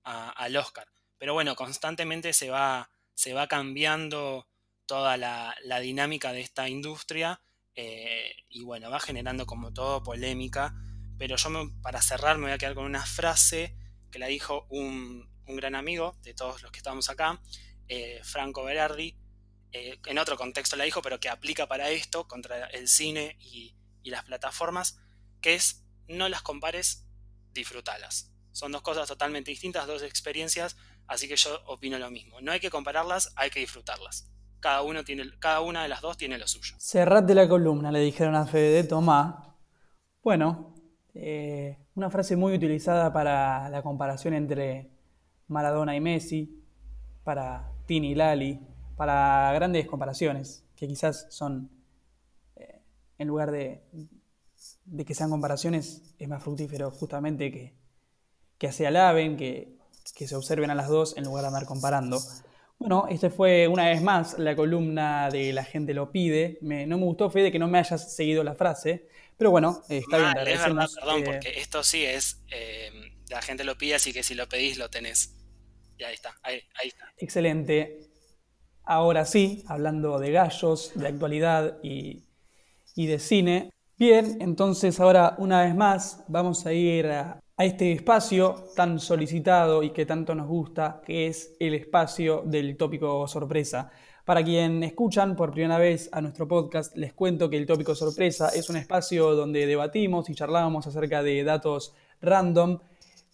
al Oscar. Pero bueno, constantemente se va, se va cambiando toda la, la dinámica de esta industria eh, y bueno, va generando como todo polémica. Pero yo para cerrar me voy a quedar con una frase que la dijo un, un gran amigo de todos los que estamos acá, eh, Franco Berardi. eh, en otro contexto la dijo, pero que aplica para esto, contra el cine y, y las plataformas, que es no las compares, disfrútalas. Son dos cosas totalmente distintas, dos experiencias, así que yo opino lo mismo. No hay que compararlas, hay que disfrutarlas. Cada, uno tiene, cada una de las dos tiene lo suyo. Cerrate la columna, le dijeron a Fede, tomá. Bueno, eh, una frase muy utilizada para la comparación entre Maradona y Messi, para Tini y Lali, para grandes comparaciones, que quizás son, en lugar de, de que sean comparaciones, es más fructífero justamente que, que se alaben, que, que se observen a las dos en lugar de andar comparando. Bueno, esta fue una vez más la columna de La gente lo pide. Me- no me gustó, Fede, que no me hayas seguido la frase, pero bueno, eh, está bien, Mal, te es verdad, perdón, eh, porque esto sí es. eh, la gente lo pide, así que si lo pedís, lo tenés. Y ahí está, ahí, ahí está. Excelente. Ahora sí, hablando de gallos, de actualidad y, y de cine. Bien, entonces ahora una vez más vamos a ir a, este espacio tan solicitado y que tanto nos gusta, que es el espacio del tópico sorpresa. Para quien escuchan por primera vez a nuestro podcast, les cuento que el tópico sorpresa es un espacio donde debatimos y charlamos acerca de datos random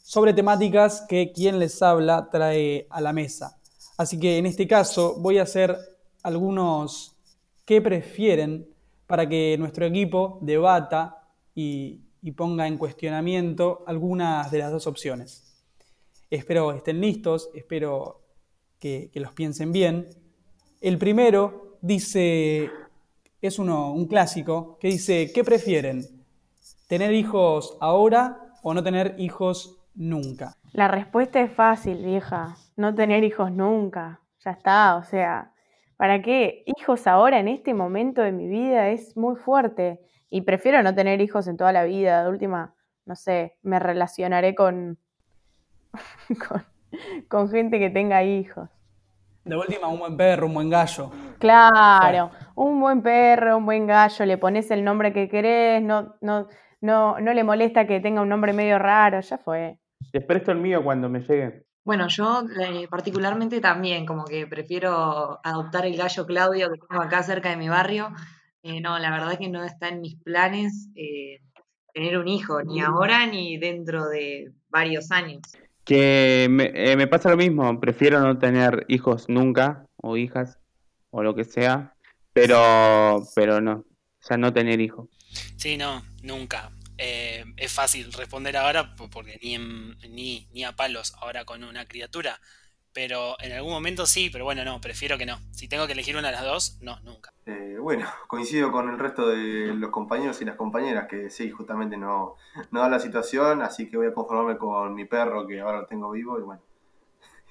sobre temáticas que quien les habla trae a la mesa. Así que en este caso voy a hacer algunos que prefieren para que nuestro equipo debata y, ponga en cuestionamiento algunas de las dos opciones. Espero estén listos, espero que, que los piensen bien. El primero dice, es uno, un clásico, que dice, ¿qué prefieren? ¿Tener hijos ahora o no tener hijos nunca? La respuesta es fácil, vieja. No tener hijos nunca. Ya está, o sea, ¿para qué? Hijos ahora en este momento de mi vida es muy fuerte. Y prefiero no tener hijos en toda la vida. De última, no sé, me relacionaré con, con, con gente que tenga hijos. De última, un buen perro, un buen gallo. Claro, un buen perro, un buen gallo, le pones el nombre que querés, no, no, no, no le molesta que tenga un nombre medio raro, ya fue. Les presto el mío cuando me llegue. Bueno, yo eh, particularmente también, como que prefiero adoptar el gallo Claudio que tengo acá cerca de mi barrio. Eh, no, la verdad que no está en mis planes eh, tener un hijo, ni ahora ni dentro de varios años. Que me, eh, me pasa lo mismo, prefiero no tener hijos nunca, o hijas, o lo que sea, pero, pero no, o sea, no tener hijos. Sí, no, nunca. Eh, es fácil responder ahora po- porque ni, en- ni, ni a palos ahora con una criatura. Pero en algún momento sí, pero bueno, no, prefiero que no. Si tengo que elegir una de las dos, no, nunca. Eh, bueno, coincido con el resto de los compañeros y las compañeras que sí, justamente no, no da la situación, así que voy a conformarme con mi perro que ahora lo tengo vivo y bueno,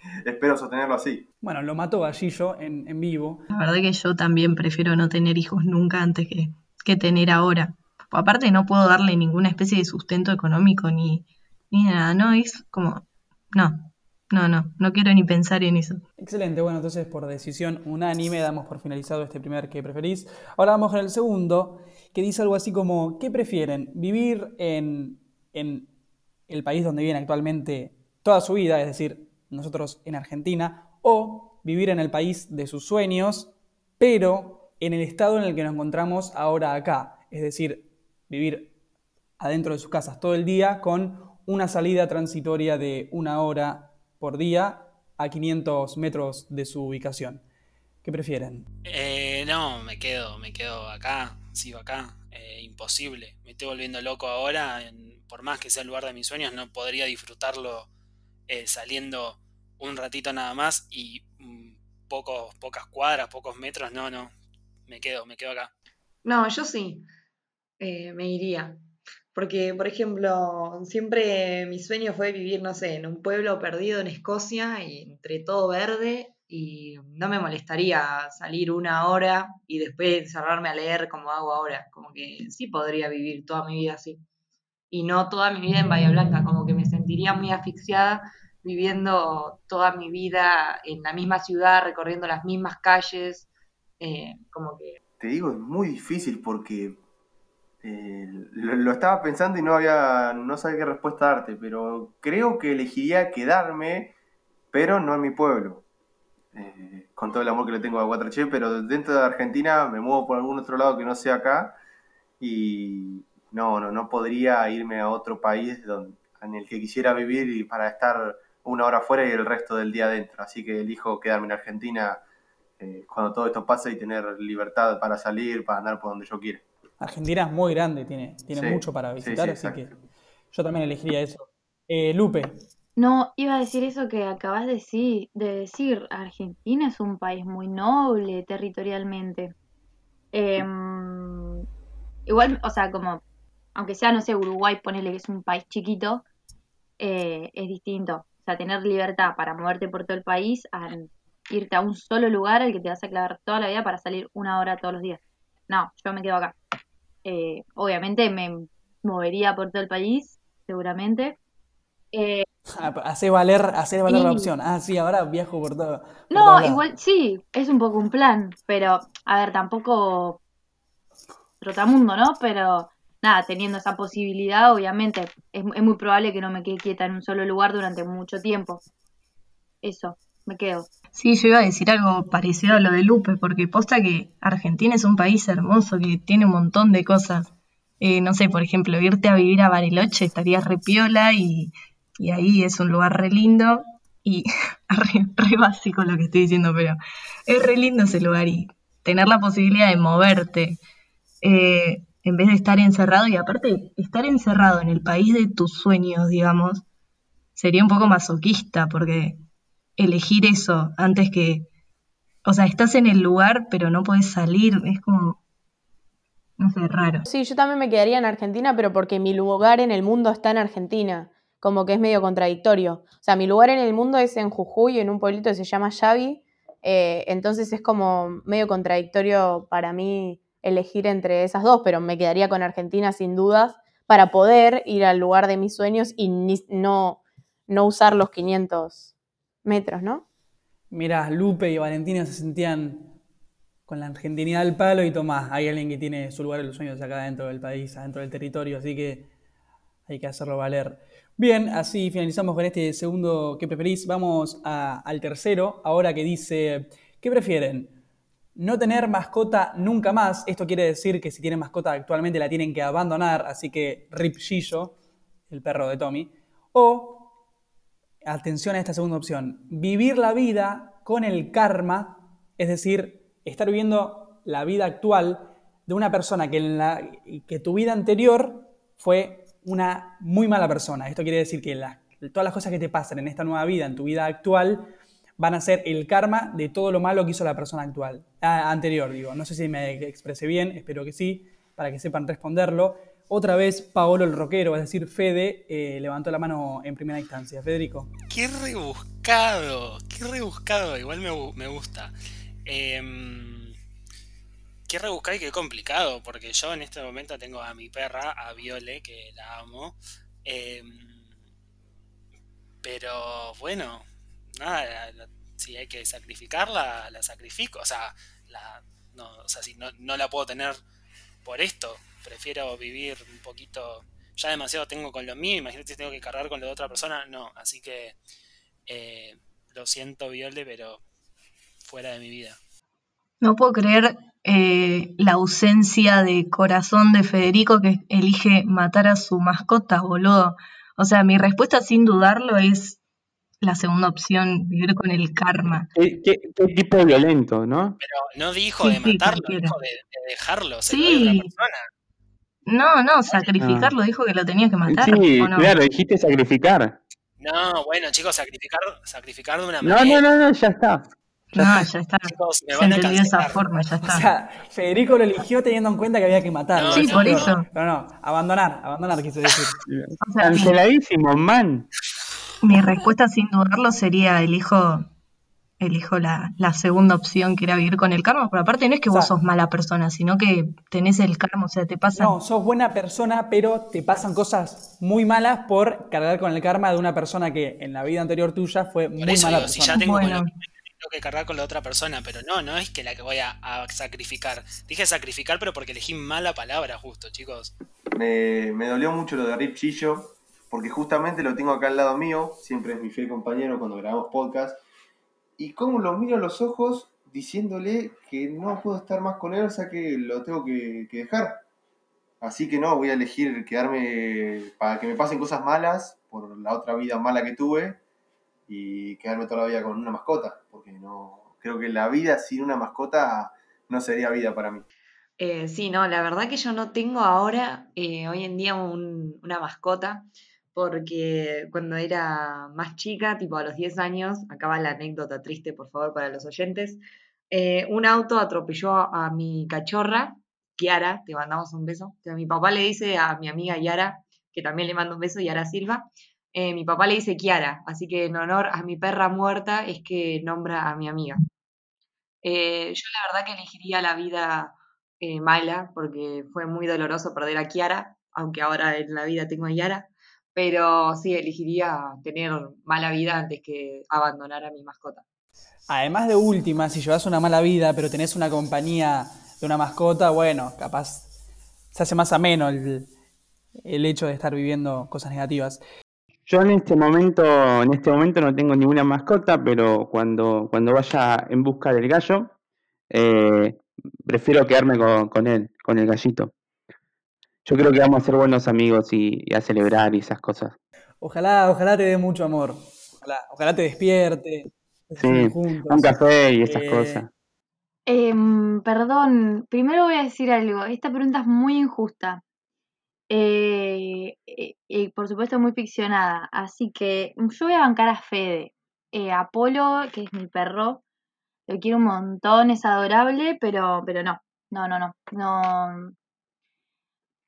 espero sostenerlo así. Bueno, lo mató Gallillo en, en vivo. La verdad que yo también prefiero no tener hijos nunca antes que, que tener ahora. Aparte no puedo darle ninguna especie de sustento económico ni, ni nada, ¿no? Es como, no, no, no, no quiero ni pensar en eso. Excelente, bueno, entonces por decisión unánime damos por finalizado este primer que preferís. Ahora vamos con el segundo, que dice algo así como, ¿qué prefieren? ¿Vivir en, en el país donde viven actualmente toda su vida, es decir, nosotros en Argentina, o vivir en el país de sus sueños, pero en el estado en el que nos encontramos ahora acá, es decir, vivir adentro de sus casas todo el día con una salida transitoria de una hora por día a 500 metros de su ubicación. ¿Qué prefieren? Eh, no, me quedo, me quedo acá, sigo acá. Eh, imposible. Me estoy volviendo loco ahora. en- por más que sea el lugar de mis sueños, no podría disfrutarlo eh, saliendo un ratito nada más y mm, pocos, pocas cuadras, pocos metros. No, no. Me quedo, me quedo acá. No, yo sí, eh, me iría. Porque, por ejemplo, siempre mi sueño fue vivir, no sé, en un pueblo perdido en Escocia y entre todo verde y no me molestaría salir una hora y después encerrarme a leer como hago ahora. Como que sí podría vivir toda mi vida así. Y no toda mi vida en Bahía Blanca, como que me sentiría muy asfixiada viviendo toda mi vida en la misma ciudad, recorriendo las mismas calles, eh, como que Te digo, es muy difícil porque eh, lo, estaba pensando y no había, no sabía qué respuesta darte, pero creo que elegiría quedarme, pero no en mi pueblo. Eh, con todo el amor que le tengo a Guatraché, pero dentro de Argentina me muevo por algún otro lado que no sea acá y no, no, no podría irme a otro país donde, en el que quisiera vivir y para estar una hora afuera y el resto del día adentro. Así que elijo quedarme en Argentina eh, cuando todo esto pase y tener libertad para salir, para andar por donde yo quiera. Argentina es muy grande, tiene, tiene Sí, mucho para visitar, sí, así que yo también elegiría eso. Eh, Lupe, No, iba a decir eso que acabas de decir, de decir. Argentina es un país muy noble territorialmente. Em, igual, o sea, como, aunque sea, no sé, Uruguay, ponele que es un país chiquito, eh, es distinto. O sea, tener libertad para moverte por todo el país a irte a un solo lugar al que te vas a clavar toda la vida para salir una hora todos los días. No, yo me quedo acá. Eh, obviamente me movería por todo el país, seguramente. Eh, hace valer, hacer valer la opción. Ah, sí, ahora viajo por todo. por No, igual sí, es un poco un plan, pero a ver, tampoco trotamundo, ¿no? Pero nada, teniendo esa posibilidad, obviamente, es, es muy probable que no me quede quieta en un solo lugar durante mucho tiempo. Eso, me quedo. Sí, yo iba a decir algo parecido a lo de Lupe, porque posta que Argentina es un país hermoso que tiene un montón de cosas. Eh, no sé, por ejemplo, irte a vivir a Bariloche estaría re piola y, y ahí es un lugar re lindo y re, re básico lo que estoy diciendo, pero es re lindo ese lugar y tener la posibilidad de moverte eh, en vez de estar encerrado y aparte estar encerrado en el país de tus sueños, digamos, sería un poco masoquista porque elegir eso antes que, o sea, estás en el lugar pero no podés salir, es como, no sé, raro. Sí, yo también me quedaría en Argentina, pero porque mi lugar en el mundo está en Argentina, como que es medio contradictorio. O sea, mi lugar en el mundo es en Jujuy, en un pueblito que se llama Yavi, eh, entonces es como medio contradictorio para mí elegir entre esas dos, pero me quedaría con Argentina sin dudas para poder ir al lugar de mis sueños y ni- no, no usar los 500 metros, ¿no? Mira, Lupe y Valentina se sentían con la argentinidad al palo y Tomás, hay alguien que tiene su lugar en los sueños acá dentro del país, adentro del territorio, así que hay que hacerlo valer. Bien, así finalizamos con este segundo ¿Qué preferís? Vamos al tercero, ahora que dice, ¿qué prefieren? No tener mascota nunca más, esto quiere decir que si tienen mascota actualmente la tienen que abandonar, así que Rip Gillo, el perro de Tommy, o atención a esta segunda opción, vivir la vida con el karma, es decir, estar viviendo la vida actual de una persona que, en la, que tu vida anterior fue una muy mala persona. Esto quiere decir que las- todas las cosas que te pasan en esta nueva vida, en tu vida actual, van a ser el karma de todo lo malo que hizo la persona actual, ah, anterior, digo. No sé si me expresé bien, espero que sí, para que sepan responderlo. Otra vez, Paolo el rockero, es decir, Fede, eh, levantó la mano en primera instancia. Federico. Qué rebuscado, qué rebuscado, igual me, me gusta. Em, qué rebuscado y qué complicado, porque yo en este momento tengo a mi perra, a Viole, que la amo. Em, pero bueno, nada, si hay que sacrificarla, la sacrifico. O sea, la, o sea, si no la puedo tener por esto, prefiero vivir un poquito. Ya demasiado tengo con lo mío, imagínate si tengo que cargar con lo de otra persona, no. Así que eh, lo siento, Viole, pero fuera de mi vida. No puedo creer eh, la ausencia de corazón de Federico que elige matar a su mascota, boludo. O sea, mi respuesta sin dudarlo es la segunda opción, vivir con el karma. ¿Qué, qué- qué tipo de violento, no? Pero no dijo Sí, de sí, matarlo, dijo de, de dejarlo, se lo doy a otra Sí, persona. No, no, sacrificarlo, dijo que lo tenía que matar, Sí, ¿o no? claro, dijiste sacrificar. No, bueno, chicos, sacrificar, sacrificar de una No, manera. no, no, no, ya está. No, ya está. Chicos, me Se a esa forma, ya O está. sea, Federico lo eligió teniendo en cuenta que había que matarlo. No, Sí, no, por no. eso. Pero no, abandonar, abandonar quiso decir. O sea, Canceladísimo, man. mi respuesta sin dudarlo sería elijo, elijo la, la segunda opción, que era vivir con el karma, pero aparte no es que O vos sea- sos mala persona, sino que tenés el karma, o sea, te pasan No, sos buena persona, pero te pasan cosas muy malas por cargar con el karma de una persona que en la vida anterior tuya fue Por muy eso mala digo, si persona. ya tengo Bueno. que tengo que cargar con la otra persona, pero no, no es que la que voy a, a sacrificar. Dije sacrificar, pero porque elegí mala palabra, justo, chicos. Me, me dolió mucho lo de Rip Chillo, porque justamente lo tengo acá al lado mío, siempre es mi fiel compañero cuando grabamos podcast, y como lo miro a los ojos diciéndole que no puedo estar más con él, o sea que lo tengo que, dejar. Así que no, voy a elegir quedarme para que me pasen cosas malas por la otra vida mala que tuve y quedarme toda la vida con una mascota, porque no creo que la vida sin una mascota no sería vida para mí. Eh, sí, no, la verdad que yo no tengo ahora, eh, hoy en día, un- una mascota, porque cuando era más chica, tipo a los 10 años, acaba la anécdota triste, por favor, para los oyentes, eh, un auto atropelló a, mi cachorra, Kiara, te mandamos un beso. que mi papá le dice a mi amiga Yara, que también le mando un beso, Yara Silva, eh, mi papá le dice Kiara, así que en honor a mi perra muerta es que nombra a mi amiga. Eh, yo la verdad que elegiría la vida mala, porque fue muy doloroso perder a Kiara, aunque ahora en la vida tengo a Yara, pero sí elegiría tener mala vida antes que abandonar a mi mascota. Además de última, si llevas una mala vida, pero tenés una compañía de una mascota, bueno, capaz se hace más ameno el, el hecho de estar viviendo cosas negativas. Yo en este momento, en este momento no tengo ninguna mascota, pero cuando, cuando vaya en busca del gallo, eh, prefiero quedarme con, con él, con el gallito. Yo creo que vamos a ser buenos amigos y, y a celebrar y esas cosas. Ojalá, ojalá te dé mucho amor. Ojalá, ojalá te despierte. Sí, juntos. un café y esas Eh, cosas. Em, perdón, primero voy a decir algo. Esta pregunta es muy injusta. Eh, eh, y por supuesto muy ficcionada. Así que yo voy a bancar a Fede. Eh, Apolo, que es mi perro, lo quiero un montón, es adorable, pero, pero no, no, no, no, no,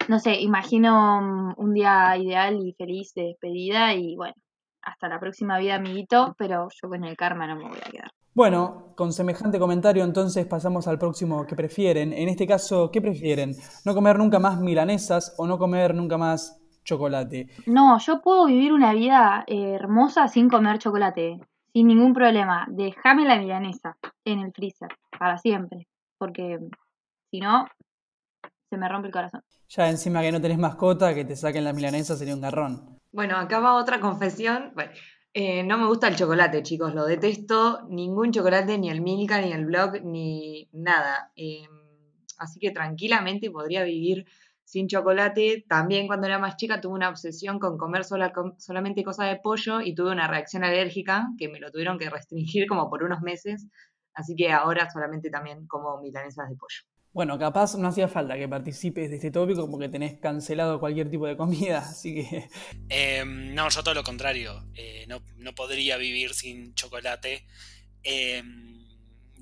no sé, imagino mm, un día ideal y feliz de despedida y bueno, hasta la próxima vida, amiguito, pero yo con el karma no me voy a quedar. Bueno, con semejante comentario entonces pasamos al próximo que prefieren. En este caso, ¿qué prefieren? ¿No comer nunca más milanesas o no comer nunca más chocolate? No, yo puedo vivir una vida eh, hermosa sin comer chocolate, sin ningún problema. Déjame la milanesa en el freezer para siempre, porque si no, se me rompe el corazón. Ya encima que no tenés mascota, que te saquen la milanesa sería un garrón. Bueno, acá va otra confesión. Bueno, eh, no me gusta el chocolate, chicos, lo detesto. Ningún chocolate, ni el Milka, ni el Blog, ni nada. Eh, así que tranquilamente podría vivir sin chocolate. También cuando era más chica tuve una obsesión con comer sola- com- solamente cosas de pollo y tuve una reacción alérgica que me lo tuvieron que restringir como por unos meses. Así que ahora solamente también como milanesas de pollo. Bueno, capaz no hacía falta que participes de este tópico porque tenés cancelado cualquier tipo de comida, así que Eh, no, yo todo lo contrario. Eh, no, no podría vivir sin chocolate. Eh,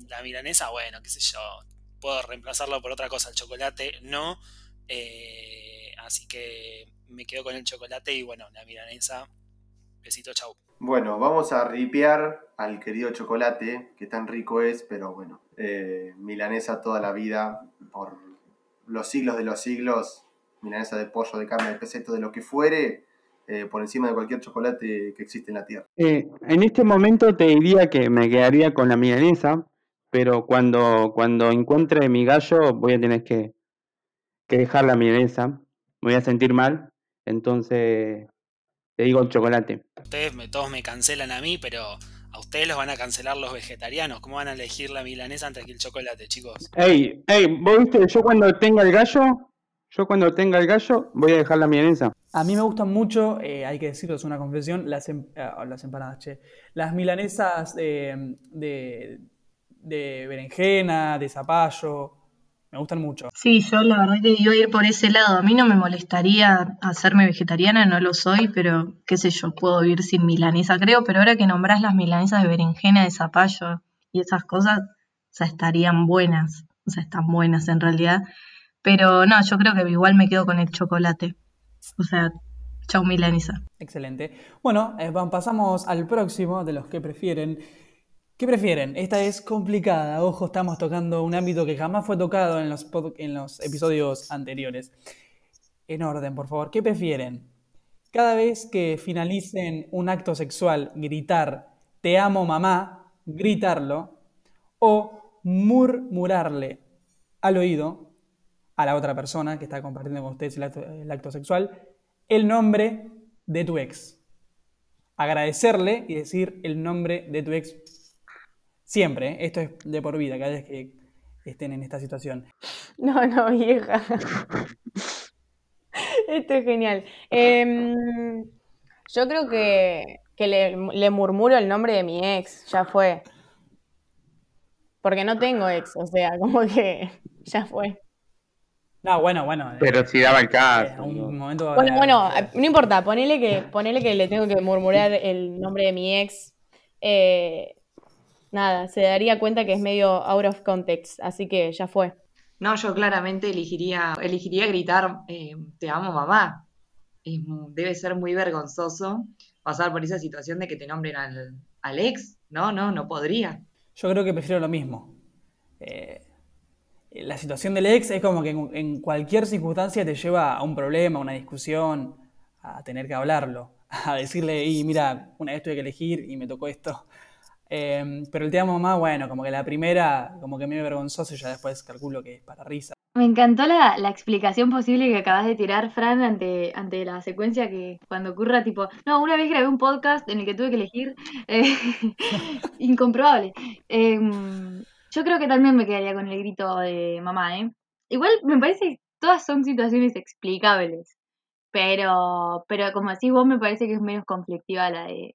la milanesa, bueno, qué sé yo. Puedo reemplazarlo por otra cosa. El chocolate no. Eh, así que me quedo con el chocolate y bueno, la milanesa. Besito, chau. Bueno, vamos a ripear al querido chocolate, que tan rico es, pero bueno, eh, milanesa toda la vida, por los siglos de los siglos, milanesa de pollo, de carne, de peseto, de lo que fuere, eh, por encima de cualquier chocolate que existe en la tierra. Eh, en este momento te diría que me quedaría con la milanesa, pero cuando, cuando encuentre mi gallo voy a tener que, que dejar la milanesa. Me voy a sentir mal, entonces te digo el chocolate. Ustedes me, todos me cancelan a mí, pero a ustedes los van a cancelar los vegetarianos. ¿Cómo van a elegir la milanesa antes que el chocolate, chicos? Ey, ey, vos viste, yo cuando tenga el gallo, yo cuando tenga el gallo voy a dejar la milanesa. a mí me gustan mucho, eh, hay que decirlo, es una confesión, las, em- ah, las empanadas, che. Las milanesas de, de, de berenjena, de zapallo, me gustan mucho. Sí, yo la verdad que iba a ir por ese lado. A mí no me molestaría hacerme vegetariana, no lo soy, pero qué sé yo, puedo vivir sin milanesa, creo. Pero ahora que nombrás las milanesas de berenjena, de zapallo y esas cosas, o sea, estarían buenas. O sea, están buenas en realidad. Pero no, yo creo que igual me quedo con el chocolate. O sea, chau milanesa. Excelente. Bueno, eh, pasamos al próximo de los que prefieren. ¿Qué prefieren? Esta es complicada. Ojo, estamos tocando un ámbito que jamás fue tocado en los, episodios anteriores. En orden, por favor. ¿Qué prefieren? Cada vez que finalicen un acto sexual, gritar te amo mamá, gritarlo, o murmurarle al oído a la otra persona que está compartiendo con ustedes el acto, el acto sexual el nombre de tu ex. Agradecerle y decir el nombre de tu ex siempre. ¿eh? Esto es de por vida, cada vez que estén en esta situación. No, no, vieja. Esto es genial. Em, Yo creo que, que le, le murmuro el nombre de mi ex, ya fue. Porque no tengo ex, o sea, como que ya fue. No, bueno, bueno. eh, Pero si daba el eh, caso. un digo. momento. Bueno, eh, bueno, eh, no importa, ponele que, ponele que le tengo que murmurar el nombre de mi ex. eh, nada, se daría cuenta que es medio out of context, así que ya fue. No, yo claramente elegiría, elegiría gritar, eh, te amo mamá. Es debe ser muy vergonzoso pasar por esa situación de que te nombren al, al ex. No, no, no podría. Yo creo que prefiero lo mismo. Eh, la situación del ex es como que en, en cualquier circunstancia te lleva a un problema, a una discusión, a tener que hablarlo, a decirle, y mira, una vez tuve que elegir y me tocó esto. Eh, pero el te amo mamá, bueno, como que la primera, como que medio vergonzoso y ya después calculo que es para risa. Me encantó la, la explicación posible que acabas de tirar, Fran, ante, ante la secuencia que cuando ocurra, tipo, no, una vez grabé un podcast en el que tuve que elegir, eh, incomprobable. Em, yo creo que también me quedaría con el grito de mamá, ¿eh? Igual me parece que todas son situaciones explicables, pero, pero como decís vos, me parece que es menos conflictiva la de...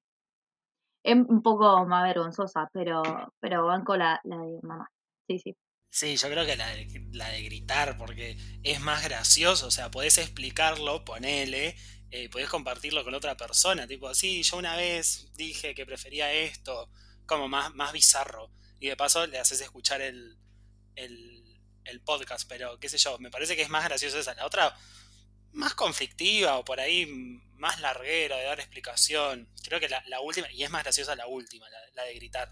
Es un poco más vergonzosa, pero, pero banco la, la de mamá. Sí, sí. Sí, yo creo que la de, la de gritar, porque es más gracioso, o sea, podés explicarlo, ponele, eh, podés compartirlo con otra persona, tipo, sí, yo una vez dije que prefería esto, como más, más bizarro, y de paso le haces escuchar el, el, el podcast, pero qué sé yo, me parece que es más gracioso esa, la otra más conflictiva o por ahí más larguera de dar explicación, creo que la, la última, y es más graciosa la última, la, la de gritar.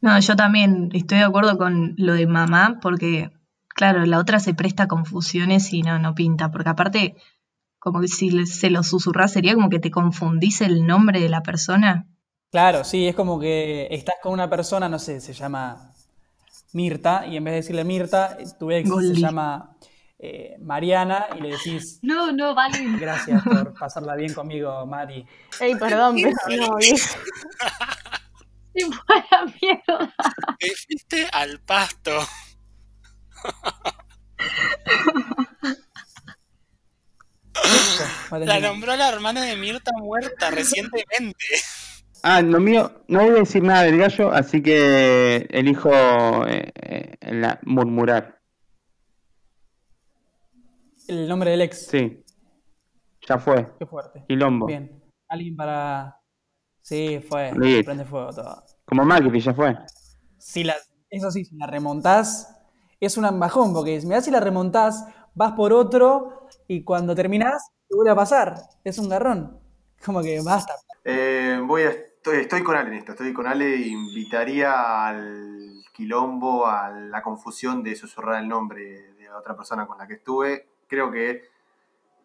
No, yo también estoy de acuerdo con lo de mamá, porque, claro, la otra se presta a confusiones y no, no pinta, porque aparte, como que si se lo susurrás, sería como que te confundís el nombre de la persona. Claro, sí, es como que estás con una persona, no sé, se llama Mirta, y en vez de decirle Mirta, tu ex se llama eh, Mariana, y le decís, No, no, vale. gracias por pasarla bien conmigo, Mari. Ey, perdón, pero no, mierda. Te fuiste al pasto. La nombró la hermana de Mirta muerta recientemente. Ah, lo mío, no voy a decir nada del gallo, así que elijo eh, eh, la- murmurar. El nombre del ex. Sí. Ya fue. Qué fuerte. Quilombo. Bien. Alguien para. Sí, fue. Listo. Prende fuego todo. Como Macri, ya fue. Si la, eso sí, si la remontás, es un bajón, porque mirá si la remontás, vas por otro y cuando terminás, te vuelve a pasar. Es un garrón. Como que basta. Eh, voy a, estoy, estoy con Ale en esto, estoy con Ale e invitaría al quilombo, a la confusión de susurrar el nombre de otra persona con la que estuve. Creo que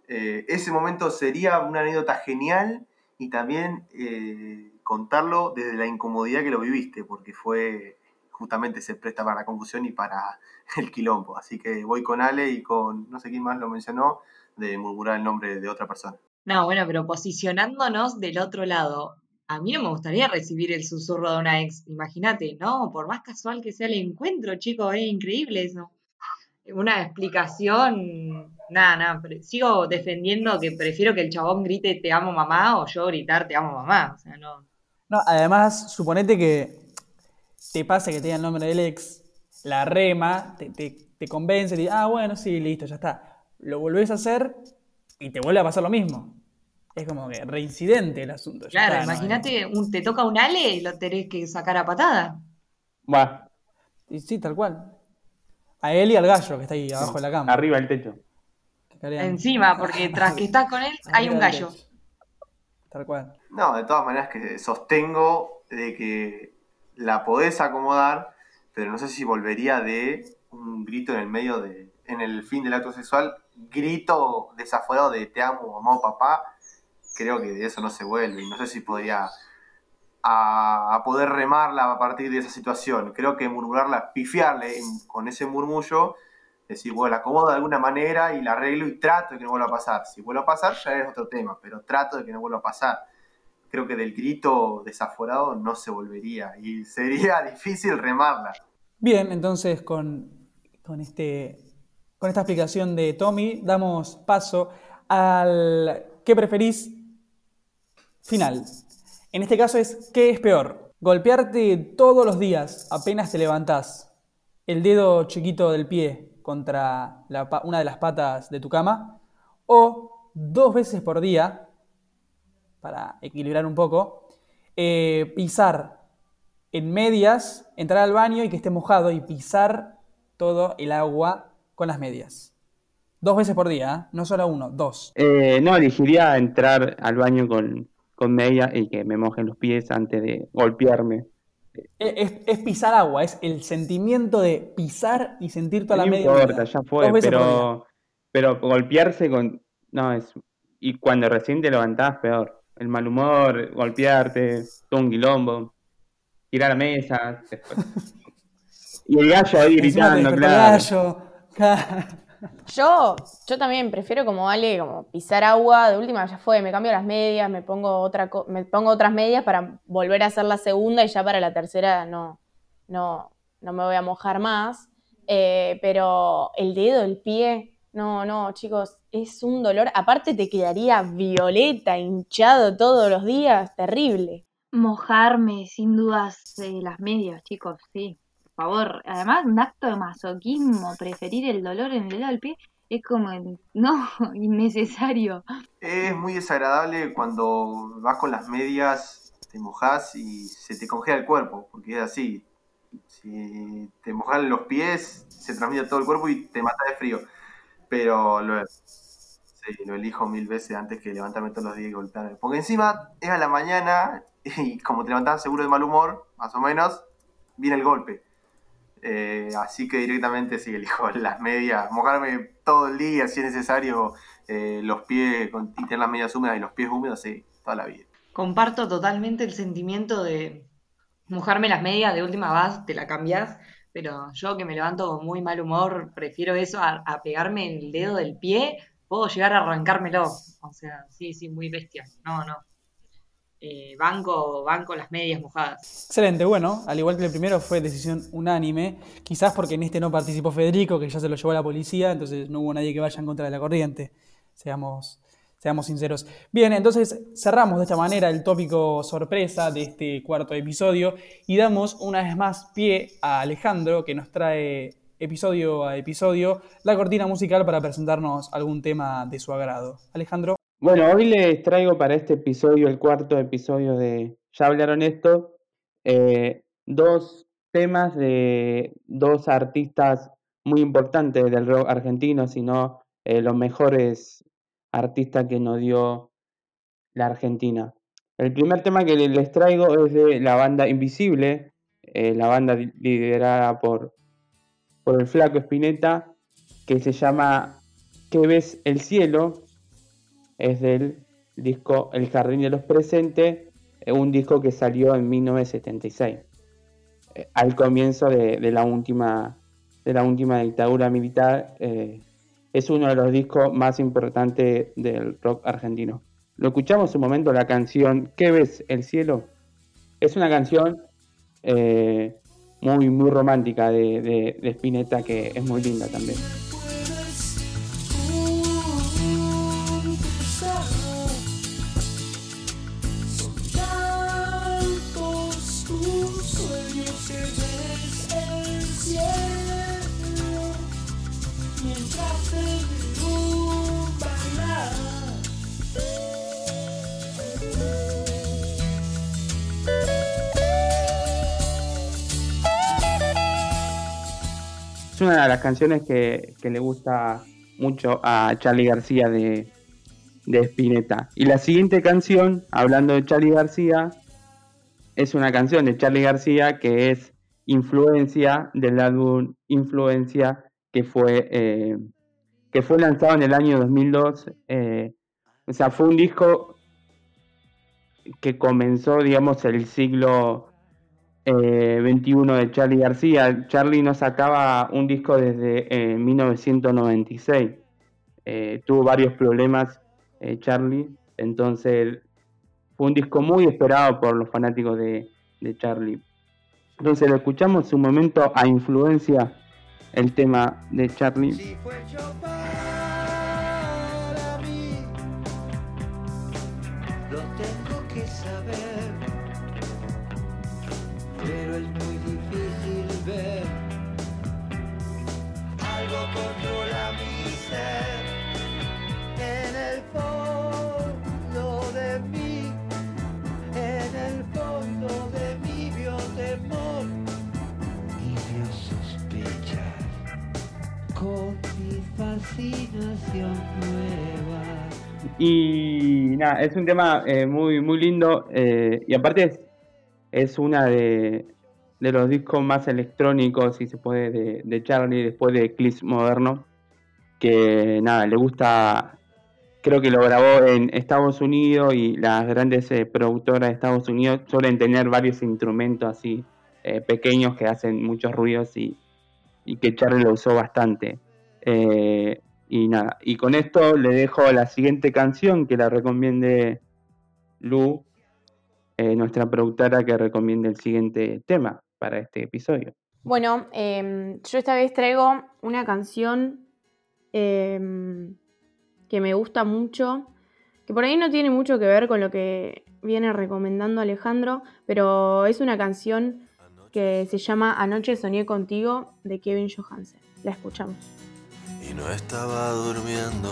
eh, ese momento sería una anécdota genial y también eh, contarlo desde la incomodidad que lo viviste, porque fue justamente se presta para la confusión y para el quilombo. Así que voy con Ale y con, no sé quién más lo mencionó, de murmurar el nombre de otra persona. No, bueno, pero posicionándonos del otro lado. A mí no me gustaría recibir el susurro de una ex, imagínate, ¿no? Por más casual que sea el encuentro, chicos, es increíble eso. Una explicación, nada, nada, pero sigo defendiendo que prefiero que el chabón grite te amo mamá o yo gritar te amo mamá, o sea, no. No, además, suponete que te pase que te diga el nombre del ex, la rema, te, te, te convence, te dice, ah, bueno, sí, listo, ya está. Lo volvés a hacer y te vuelve a pasar lo mismo. Es como que reincidente el asunto. Claro, está, ¿no? imagínate, un- te toca un ale y lo tenés que sacar a patada. Va, Y sí, tal cual. A él y al gallo que está ahí abajo de la cama. arriba del techo. Carean. Encima, porque tras que estás con él hay un gallo. Tal cual. No, de todas maneras que sostengo de que la podés acomodar, pero no sé si volvería de un grito en el medio de, en el fin del acto sexual, grito desaforado de te amo, mamá o papá, creo que de eso no se vuelve y no sé si podría a, a poder remarla a partir de esa situación. Creo que murmurarla, pifiarle en- con ese murmullo, decir, bueno, la acomodo de alguna manera y la arreglo y trato de que no vuelva a pasar. Si vuelve a pasar ya es otro tema, pero trato de que no vuelva a pasar. Creo que del grito desaforado no se volvería y sería difícil remarla. Bien, entonces con, con, este, con esta explicación de Tommy, damos paso al ¿qué preferís? final. En este caso es, ¿qué es peor? Golpearte todos los días apenas te levantás el dedo chiquito del pie contra la una de las patas de tu cama o dos veces por día, para equilibrar un poco, eh, pisar en medias, entrar al baño y que esté mojado y pisar todo el agua con las medias. Dos veces por día, ¿eh? no solo uno, dos. Eh, no, elegiría entrar al baño con, con media y que me mojen los pies antes de golpearme. Es, es- pisar agua, es el sentimiento de pisar y sentir toda No la media. importa, húmeda. ya fue, pero, pero golpearse con... No, es... Y cuando recién te levantás, peor. El mal humor, golpearte, todo un quilombo, tirar a la mesa. después. Y el gallo ahí gritando, despertó el claro. gallo. Yo, yo también prefiero como Ale, como pisar agua, de última ya fue, me cambio las medias, me pongo otra me pongo otras medias para volver a hacer la segunda y ya para la tercera no, no, no me voy a mojar más. Eh, pero el dedo, el pie, no, no, chicos, es un dolor. Aparte te quedaría violeta, hinchado todos los días, terrible. Mojarme, sin dudas, eh, las medias, chicos, sí. Favor. Además, un acto de masoquismo, preferir el dolor en el dedo del pie, es como, no, innecesario. Es muy desagradable cuando vas con las medias, te mojas y se te congela el cuerpo, porque es así. Si te mojan los pies, se transmite a todo el cuerpo y te mata de frío. Pero lo, sí, lo elijo mil veces antes que levantarme todos los días y golpearme. Porque encima es a la mañana y como te levantás seguro de mal humor, más o menos, viene el golpe. Eh, así que directamente sí elijo las medias, mojarme todo el día si es necesario, eh, los pies con, y tener las medias húmedas y los pies húmedos, sí, toda la vida. Comparto totalmente el sentimiento de mojarme las medias, de última vas, te la cambias, pero yo que me levanto con muy mal humor, prefiero eso a, a pegarme el dedo del pie, puedo llegar a arrancármelo. O sea, sí, sí, muy bestia. No, no. Eh, banco, banco las medias mojadas. Excelente, bueno, al igual que el primero fue decisión unánime, quizás porque en este no participó Federico, que ya se lo llevó a la policía, entonces no hubo nadie que vaya en contra de la corriente, seamos, seamos sinceros. Bien, entonces cerramos de esta manera el tópico sorpresa de este cuarto episodio y damos una vez más pie a Alejandro, que nos trae episodio a episodio la cortina musical para presentarnos algún tema de su agrado. Alejandro. Bueno, hoy les traigo para este episodio, el cuarto episodio de Ya hablaron esto, eh, dos temas de dos artistas muy importantes del rock argentino, sino eh, los mejores artistas que nos dio la Argentina. El primer tema que les traigo es de la banda Invisible, eh, la banda li- liderada por, por el flaco Spinetta, que se llama ¿Qué ves el cielo? Es del disco El Jardín de los Presentes, eh, un disco que salió en 1976, eh, al comienzo de, la última, de la última dictadura militar. eh, es uno de los discos más importantes del rock argentino. Lo escuchamos un momento, la canción ¿Qué ves el cielo? Es una canción eh, muy, muy romántica de, de Spinetta que es muy linda también. Una de las canciones que, que le gusta mucho a Charlie García de, de Spinetta. Y la siguiente canción, hablando de Charlie García, es una canción de Charlie García que es influencia del álbum Influencia que fue, eh, que fue lanzado en el año 2002. eh, o sea, fue un disco que comenzó, digamos, el siglo eh, 21 de Charlie García. Charlie no sacaba un disco desde eh, 1996. Eh, tuvo varios problemas eh, Charlie, entonces fue un disco muy esperado por los fanáticos de, Charlie. Entonces lo escuchamos un momento a influencia el tema de Charlie. Pero es muy difícil ver. Algo controla mi ser en el fondo de mí, en el fondo de mí vio temor y vio sospechar con mi fascinación nueva. Y nada, es un tema eh, muy, muy lindo eh, y aparte es, es una de, de los discos más electrónicos, si se puede, de, Charlie después de Eclipse Moderno, que nada, le gusta, creo que lo grabó en Estados Unidos y las grandes eh, productoras de Estados Unidos suelen tener varios instrumentos así eh, pequeños que hacen muchos ruidos y, y que Charlie lo usó bastante. Eh, y nada, y con esto le dejo la siguiente canción que la recomiende Lu, eh, nuestra productora, que recomiende el siguiente tema para este episodio. Bueno, em, yo esta vez traigo una canción em, que me gusta mucho, que por ahí no tiene mucho que ver con lo que viene recomendando Alejandro, pero es una canción que se llama Anoche soñé contigo de Kevin Johansen. La escuchamos. y no estaba durmiendo.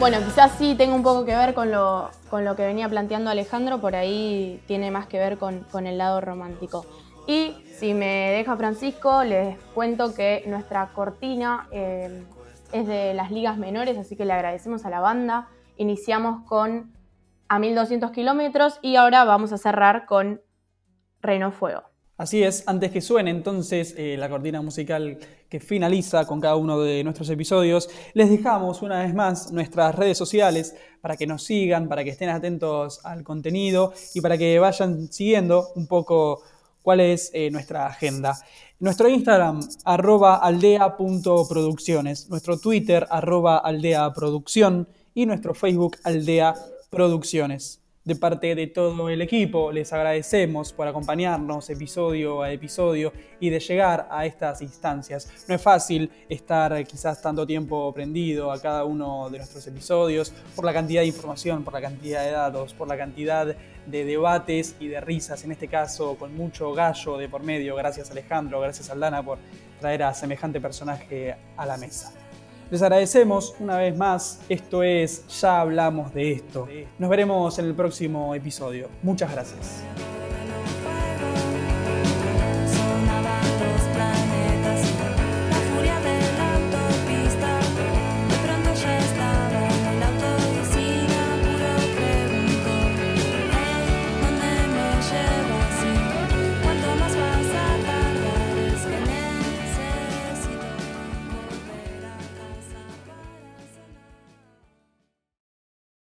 Bueno, quizás sí tenga un poco que ver con lo, con lo que venía planteando Alejandro, por ahí tiene más que ver con, con el lado romántico. Y si me deja Francisco, les cuento que nuestra cortina eh, es de las ligas menores, así que le agradecemos a la banda. Iniciamos con a 1200 kilómetros y ahora vamos a cerrar con Reno Fuego. Así es, antes que suene entonces eh, la cortina musical que finaliza con cada uno de nuestros episodios, les dejamos una vez más nuestras redes sociales para que nos sigan, para que estén atentos al contenido y para que vayan siguiendo un poco cuál es eh, nuestra agenda. Nuestro Instagram, arroba aldea.producciones, nuestro Twitter, arroba aldeaproducción y nuestro Facebook, Aldea Producciones. De parte de todo el equipo, les agradecemos por acompañarnos episodio a episodio y de llegar a estas instancias. No es fácil estar quizás tanto tiempo prendido a cada uno de nuestros episodios por la cantidad de información, por la cantidad de datos, por la cantidad de debates y de risas, en este caso con mucho gallo de por medio. Gracias Alejandro, gracias Aldana por traer a semejante personaje a la mesa. Les agradecemos una vez más. Esto es Ya hablamos de esto. Nos veremos en el próximo episodio. Muchas gracias.